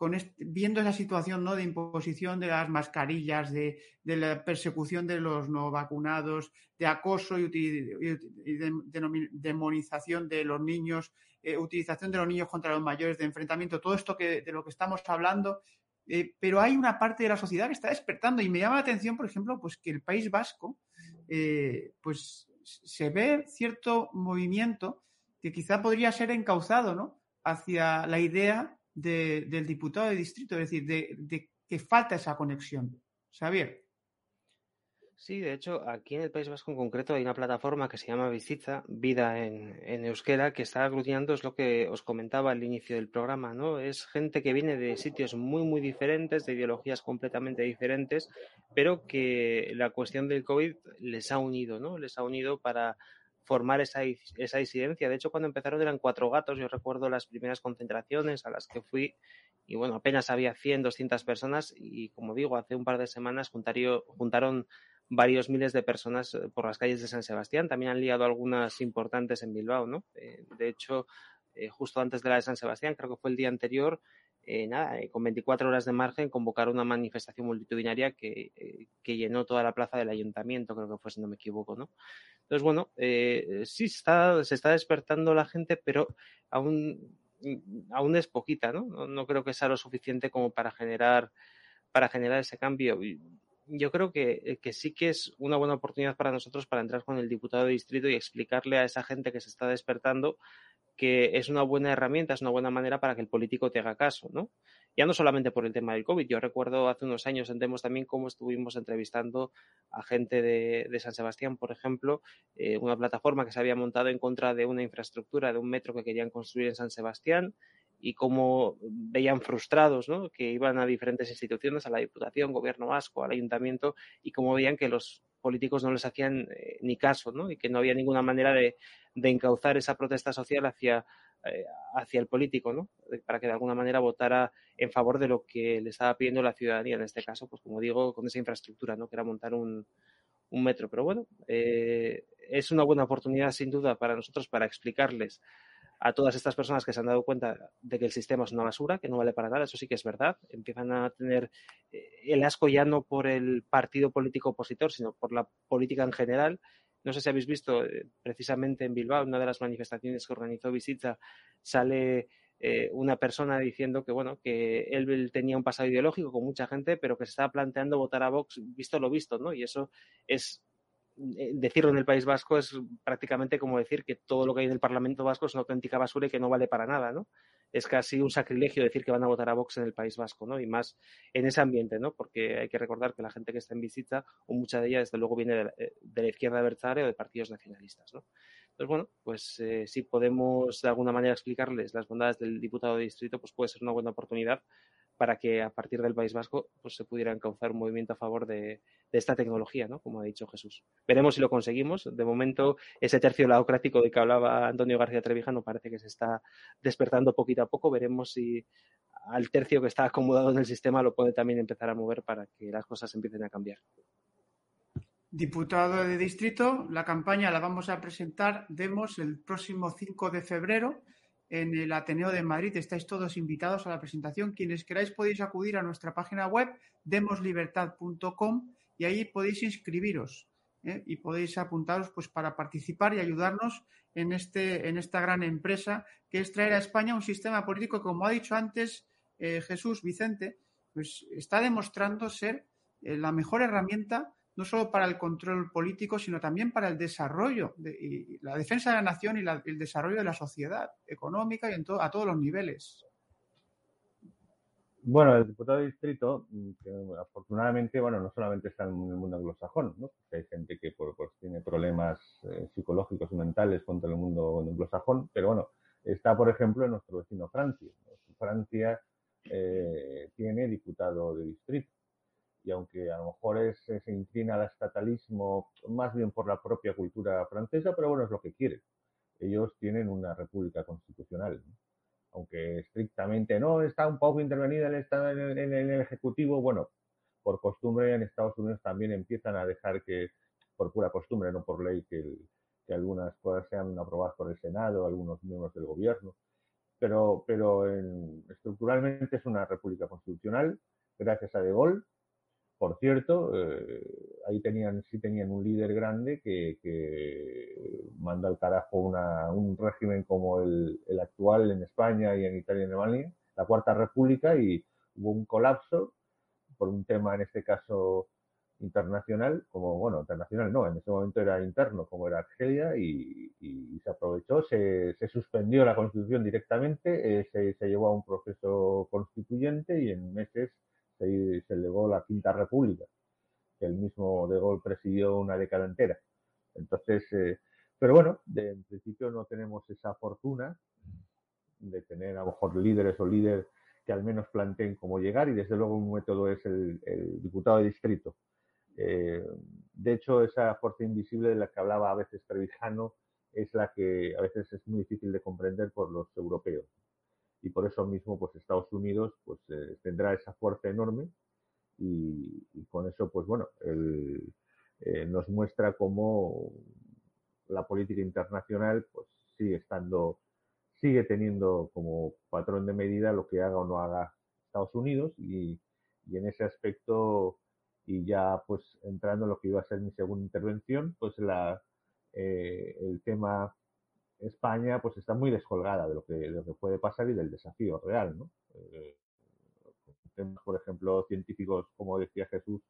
con viendo esa situación ¿no? de imposición de las mascarillas, de, la persecución de los no vacunados, de acoso y, de, demonización de los niños, eh, utilización de los niños contra los mayores, de enfrentamiento, todo esto que, de lo que estamos hablando. Eh, pero hay una parte de la sociedad que está despertando y me llama la atención, por ejemplo, pues que el País Vasco, eh, pues se ve cierto movimiento que quizá podría ser encauzado, ¿no? Hacia la idea del diputado de distrito, es decir, de, que falta esa conexión. Xavier. Sí, de hecho, aquí en el País Vasco en concreto hay una plataforma que se llama Visita, Vida en, en, Euskera, que está aglutinando, es lo que os comentaba al inicio del programa, ¿no? Es gente que viene de sitios muy, muy diferentes, de ideologías completamente diferentes, pero que la cuestión del COVID les ha unido, ¿no? Les ha unido para formar esa, esa disidencia. De hecho, cuando empezaron eran cuatro gatos. Yo recuerdo las primeras concentraciones a las que fui y bueno, apenas había 100, 200 personas y como digo, hace un par de semanas juntaron varios miles de personas eh, por las calles de San Sebastián. También han liado algunas importantes en Bilbao, ¿no? Eh, de hecho, eh, justo antes de la de San Sebastián, creo que fue el día anterior, nada, con 24 horas de margen, convocaron una manifestación multitudinaria que, que, llenó toda la plaza del ayuntamiento, creo que fue, si no me equivoco, ¿no? Entonces, bueno, eh, sí está, se está despertando la gente, pero aún, aún es poquita, ¿no? ¿no? creo que sea lo suficiente como para generar, para generar ese cambio. Yo creo que, que sí que es una buena oportunidad para nosotros para entrar con el diputado de distrito y explicarle a esa gente que se está despertando que es una buena herramienta, es una buena manera para que el político te haga caso, ¿no? Ya no solamente por el tema del COVID, yo recuerdo hace unos años en también cómo estuvimos entrevistando a gente de, San Sebastián, por ejemplo, eh, una plataforma que se había montado en contra de una infraestructura, de un metro que querían construir en San Sebastián, y cómo veían frustrados, ¿no? Que iban a diferentes instituciones, a la Diputación, Gobierno Vasco, al Ayuntamiento, y cómo veían que los políticos no les hacían eh, ni caso, ¿no? Y que no había ninguna manera de, encauzar esa protesta social hacia, eh, hacia el político, ¿no? Para que de alguna manera votara en favor de lo que le estaba pidiendo la ciudadanía, en este caso, pues como digo, con esa infraestructura, ¿no? Que era montar un, un metro. Pero bueno, eh, es una buena oportunidad, sin duda, para nosotros para explicarles a todas estas personas que se han dado cuenta de que el sistema es una basura, que no vale para nada, eso sí que es verdad. Empiezan a tener eh, el asco ya no por el partido político opositor, sino por la política en general. No sé si habéis visto eh, precisamente en Bilbao, una de las manifestaciones que organizó Visita, sale eh, una persona diciendo que bueno que él tenía un pasado ideológico con mucha gente, pero que se estaba planteando votar a Vox visto lo visto, ¿no? Y eso es decirlo en el País Vasco es prácticamente como decir que todo lo que hay en el Parlamento Vasco es una auténtica basura y que no vale para nada, ¿no? Es casi un sacrilegio decir que van a votar a Vox en el País Vasco, ¿no? Y más en ese ambiente, ¿no? Porque hay que recordar que la gente que está en visita, o mucha de ella, desde luego, viene de la, eh, de la izquierda adversaria o de partidos nacionalistas, ¿no? Entonces, bueno, pues eh, si podemos de alguna manera explicarles las bondades del diputado de distrito, pues puede ser una buena oportunidad para que a partir del País Vasco pues, se pudiera encauzar un movimiento a favor de, esta tecnología, ¿no? como ha dicho Jesús. Veremos si lo conseguimos. De momento, ese tercio laocrático de que hablaba Antonio García Trevijano parece que se está despertando poquito a poco. Veremos si al tercio que está acomodado en el sistema lo puede también empezar a mover para que las cosas empiecen a cambiar. Diputado de distrito, la campaña la vamos a presentar, demos el próximo 5 de febrero en el Ateneo de Madrid. Estáis todos invitados a la presentación. Quienes queráis podéis acudir a nuestra página web demoslibertad.com y ahí podéis inscribiros ¿eh? y podéis apuntaros pues para participar y ayudarnos en este en esta gran empresa que es traer a España un sistema político como ha dicho antes eh, Jesús Vicente pues está demostrando ser eh, la mejor herramienta no solo para el control político, sino también para el desarrollo, de, y la defensa de la nación y el desarrollo de la sociedad económica y en a todos los niveles. Bueno, el diputado de distrito, mm, afortunadamente, bueno, no solamente está en el mundo anglosajón, ¿no? hay gente que pues, tiene problemas eh, psicológicos y mentales contra el mundo anglosajón, pero bueno, está, por ejemplo, en nuestro vecino Francia. Francia eh, tiene diputado de distrito y aunque a lo mejor es, se inclina al estatalismo más bien por la propia cultura francesa, pero bueno, es lo que quieren. Ellos tienen una república constitucional, aunque estrictamente no está un poco intervenida en, en, en, el Ejecutivo, bueno, por costumbre en Estados Unidos también empiezan a dejar que, por pura costumbre, no por ley, que, que algunas cosas sean aprobadas por el Senado, algunos miembros del gobierno, pero, pero estructuralmente es una república constitucional, gracias a De Gaulle, por cierto, eh, ahí tenían, sí tenían un líder grande que, manda al carajo un régimen como el, actual en España y en Italia y en Alemania, la Cuarta República, y hubo un colapso por un tema, en este caso, internacional, como, bueno, internacional no, en ese momento era interno, como era Argelia, y, se aprovechó, se, suspendió la constitución directamente, eh, se, se llevó a un proceso constituyente y en meses se, se elevó la Quinta República, que el mismo De Gaulle presidió una década entera. Entonces, eh, pero bueno, de, en principio no tenemos esa fortuna de tener a lo mejor líderes o líderes que al menos planteen cómo llegar y desde luego un método es el, diputado de distrito. Eh, de hecho, esa fuerza invisible de la que hablaba a veces Trevijano es la que a veces es muy difícil de comprender por los europeos y por eso mismo pues Estados Unidos pues eh, tendrá esa fuerza enorme y, con eso pues bueno eh, nos muestra cómo la política internacional pues sigue estando sigue teniendo como patrón de medida lo que haga o no haga Estados Unidos y, en ese aspecto y ya pues entrando en lo que iba a ser mi segunda intervención pues la eh, el tema España pues está muy descolgada de lo que, que puede pasar y del desafío real, ¿no? Eh, por ejemplo, científicos, como decía Jesús,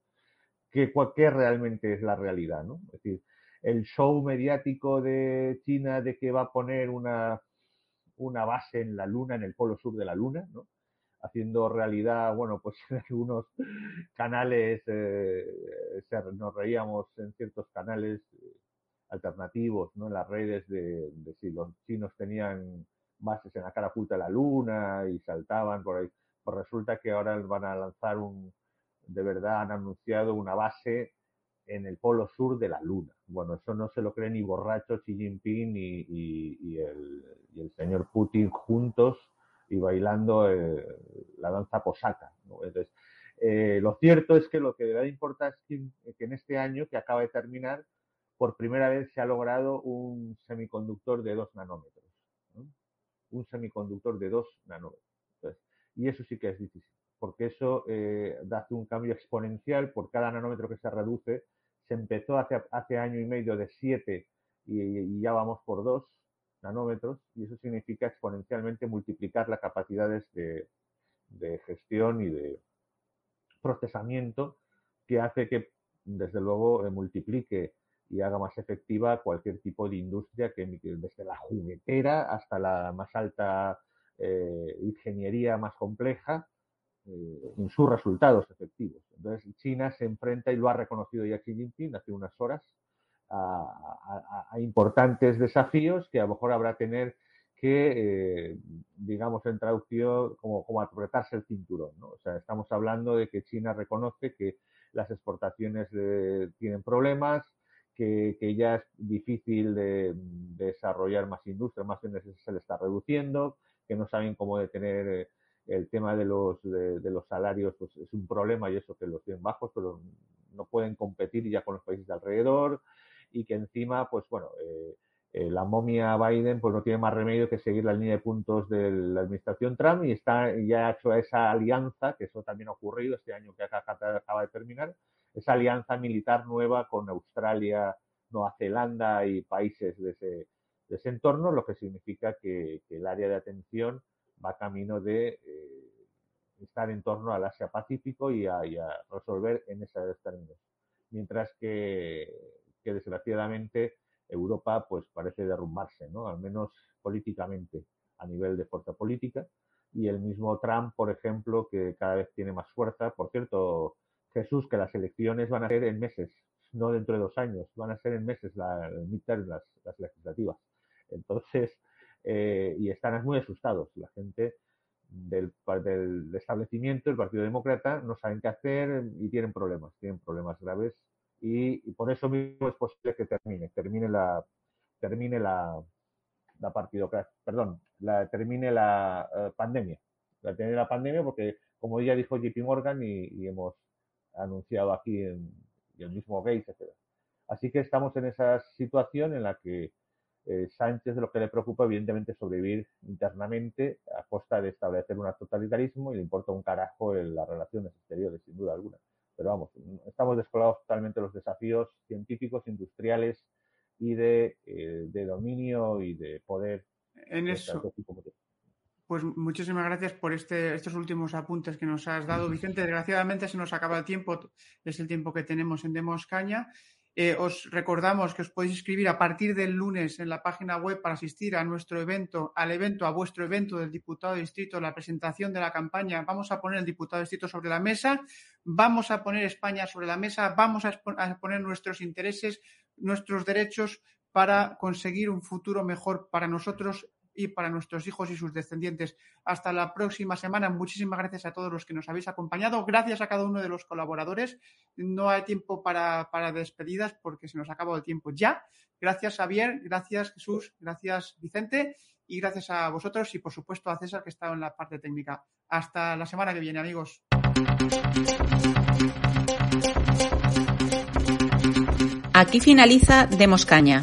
¿qué, ¿qué realmente es la realidad, ¿no? Es decir, el show mediático de China de que va a poner una, base en la Luna, en el polo sur de la Luna, ¿no? haciendo realidad, bueno, pues en algunos canales, eh, nos reíamos en ciertos canales alternativos, ¿no? En las redes de, si los chinos tenían bases en la cara oculta de la luna y saltaban por ahí. Pues resulta que ahora van a lanzar un, de verdad han anunciado una base en el polo sur de la luna. Bueno, eso no se lo cree ni borracho Xi Jinping y, el, y el, señor Putin juntos y bailando eh, la danza posaca. Entonces, eh, lo cierto es que lo que verdad importa es que en este año que acaba de terminar por primera vez se ha logrado un semiconductor de 2 nanómetros. Un semiconductor de 2 nanómetros. y eso sí que es difícil, porque eso eh, hace un cambio exponencial por cada nanómetro que se reduce. Se empezó hace, hace año y medio de 7 y, ya vamos por 2 nanómetros y eso significa exponencialmente multiplicar las capacidades de, gestión y de procesamiento que hace que, desde luego, eh, multiplique y haga más efectiva cualquier tipo de industria que desde la juguetera hasta la más alta eh, ingeniería más compleja eh, en sus resultados efectivos. Entonces China se enfrenta y lo ha reconocido ya Xi Jinping hace unas horas a, importantes desafíos que a lo mejor habrá tener que, digamos, en traducción, como, como apretarse el cinturón. O sea, estamos hablando de que China reconoce que las exportaciones tienen problemas, que, que, ya es difícil de, desarrollar más industria, más bien se le está reduciendo, que no saben cómo detener el tema de los, de, los salarios pues es un problema y eso que los tienen bajos, pero no pueden competir ya con los países de alrededor y que encima, pues bueno, eh, eh, la momia Biden pues no tiene más remedio que seguir la línea de puntos de la administración Trump y está ya ha hecho esa alianza, que eso también ha ocurrido este año que acaba de terminar, esa alianza militar nueva con Australia, Nueva Zelanda y países de ese, de ese entorno, lo que significa que, que el área de atención va camino de eh, estar en torno al Asia-Pacífico y, a, resolver en esos términos. Mientras que, desgraciadamente Europa pues parece derrumbarse, ¿no? al menos políticamente, a nivel de fuerza política. Y el mismo Trump, por ejemplo, que cada vez tiene más fuerza. Por cierto, Jesús, que las elecciones van a ser en meses, no dentro de dos años, van a ser en meses la, las, las legislativas. Entonces, eh, y están muy asustados. La gente del, del, establecimiento, el Partido Demócrata, no saben qué hacer y tienen problemas, tienen problemas graves y, por eso mismo es posible que termine, termine la, termine la, la perdón, la, termine la eh, pandemia, la termine la pandemia porque, como ya dijo JP Morgan y, hemos anunciado aquí en, y el mismo Gates, etc. Así que estamos en esa situación en la que eh, Sánchez lo que le preocupa, evidentemente, sobrevivir internamente a costa de establecer un totalitarismo y le importa un carajo en las relaciones exteriores, sin duda alguna. Pero vamos, estamos descolados totalmente de los desafíos científicos, industriales y de, eh, dominio y de poder. En eso. Pues muchísimas gracias por este, estos últimos apuntes que nos has dado, Vicente. Desgraciadamente se nos acaba el tiempo, es el tiempo que tenemos en Demos Caña. Eh, os recordamos que os podéis inscribir a partir del lunes en la página web para asistir a nuestro evento, al evento, a vuestro evento del diputado de distrito, la presentación de la campaña. Vamos a poner el diputado de distrito sobre la mesa, vamos a poner España sobre la mesa, vamos a, a poner nuestros intereses, nuestros derechos para conseguir un futuro mejor para nosotros y para nuestros hijos y sus descendientes. Hasta la próxima semana. Muchísimas gracias a todos los que nos habéis acompañado. Gracias a cada uno de los colaboradores. No hay tiempo para, despedidas porque se nos ha acabado el tiempo ya. Gracias, Javier. Gracias, Jesús. Gracias, Vicente. Y gracias a vosotros y, por supuesto, a César, que estado en la parte técnica. Hasta la semana que viene, amigos. Aquí finaliza Demos Caña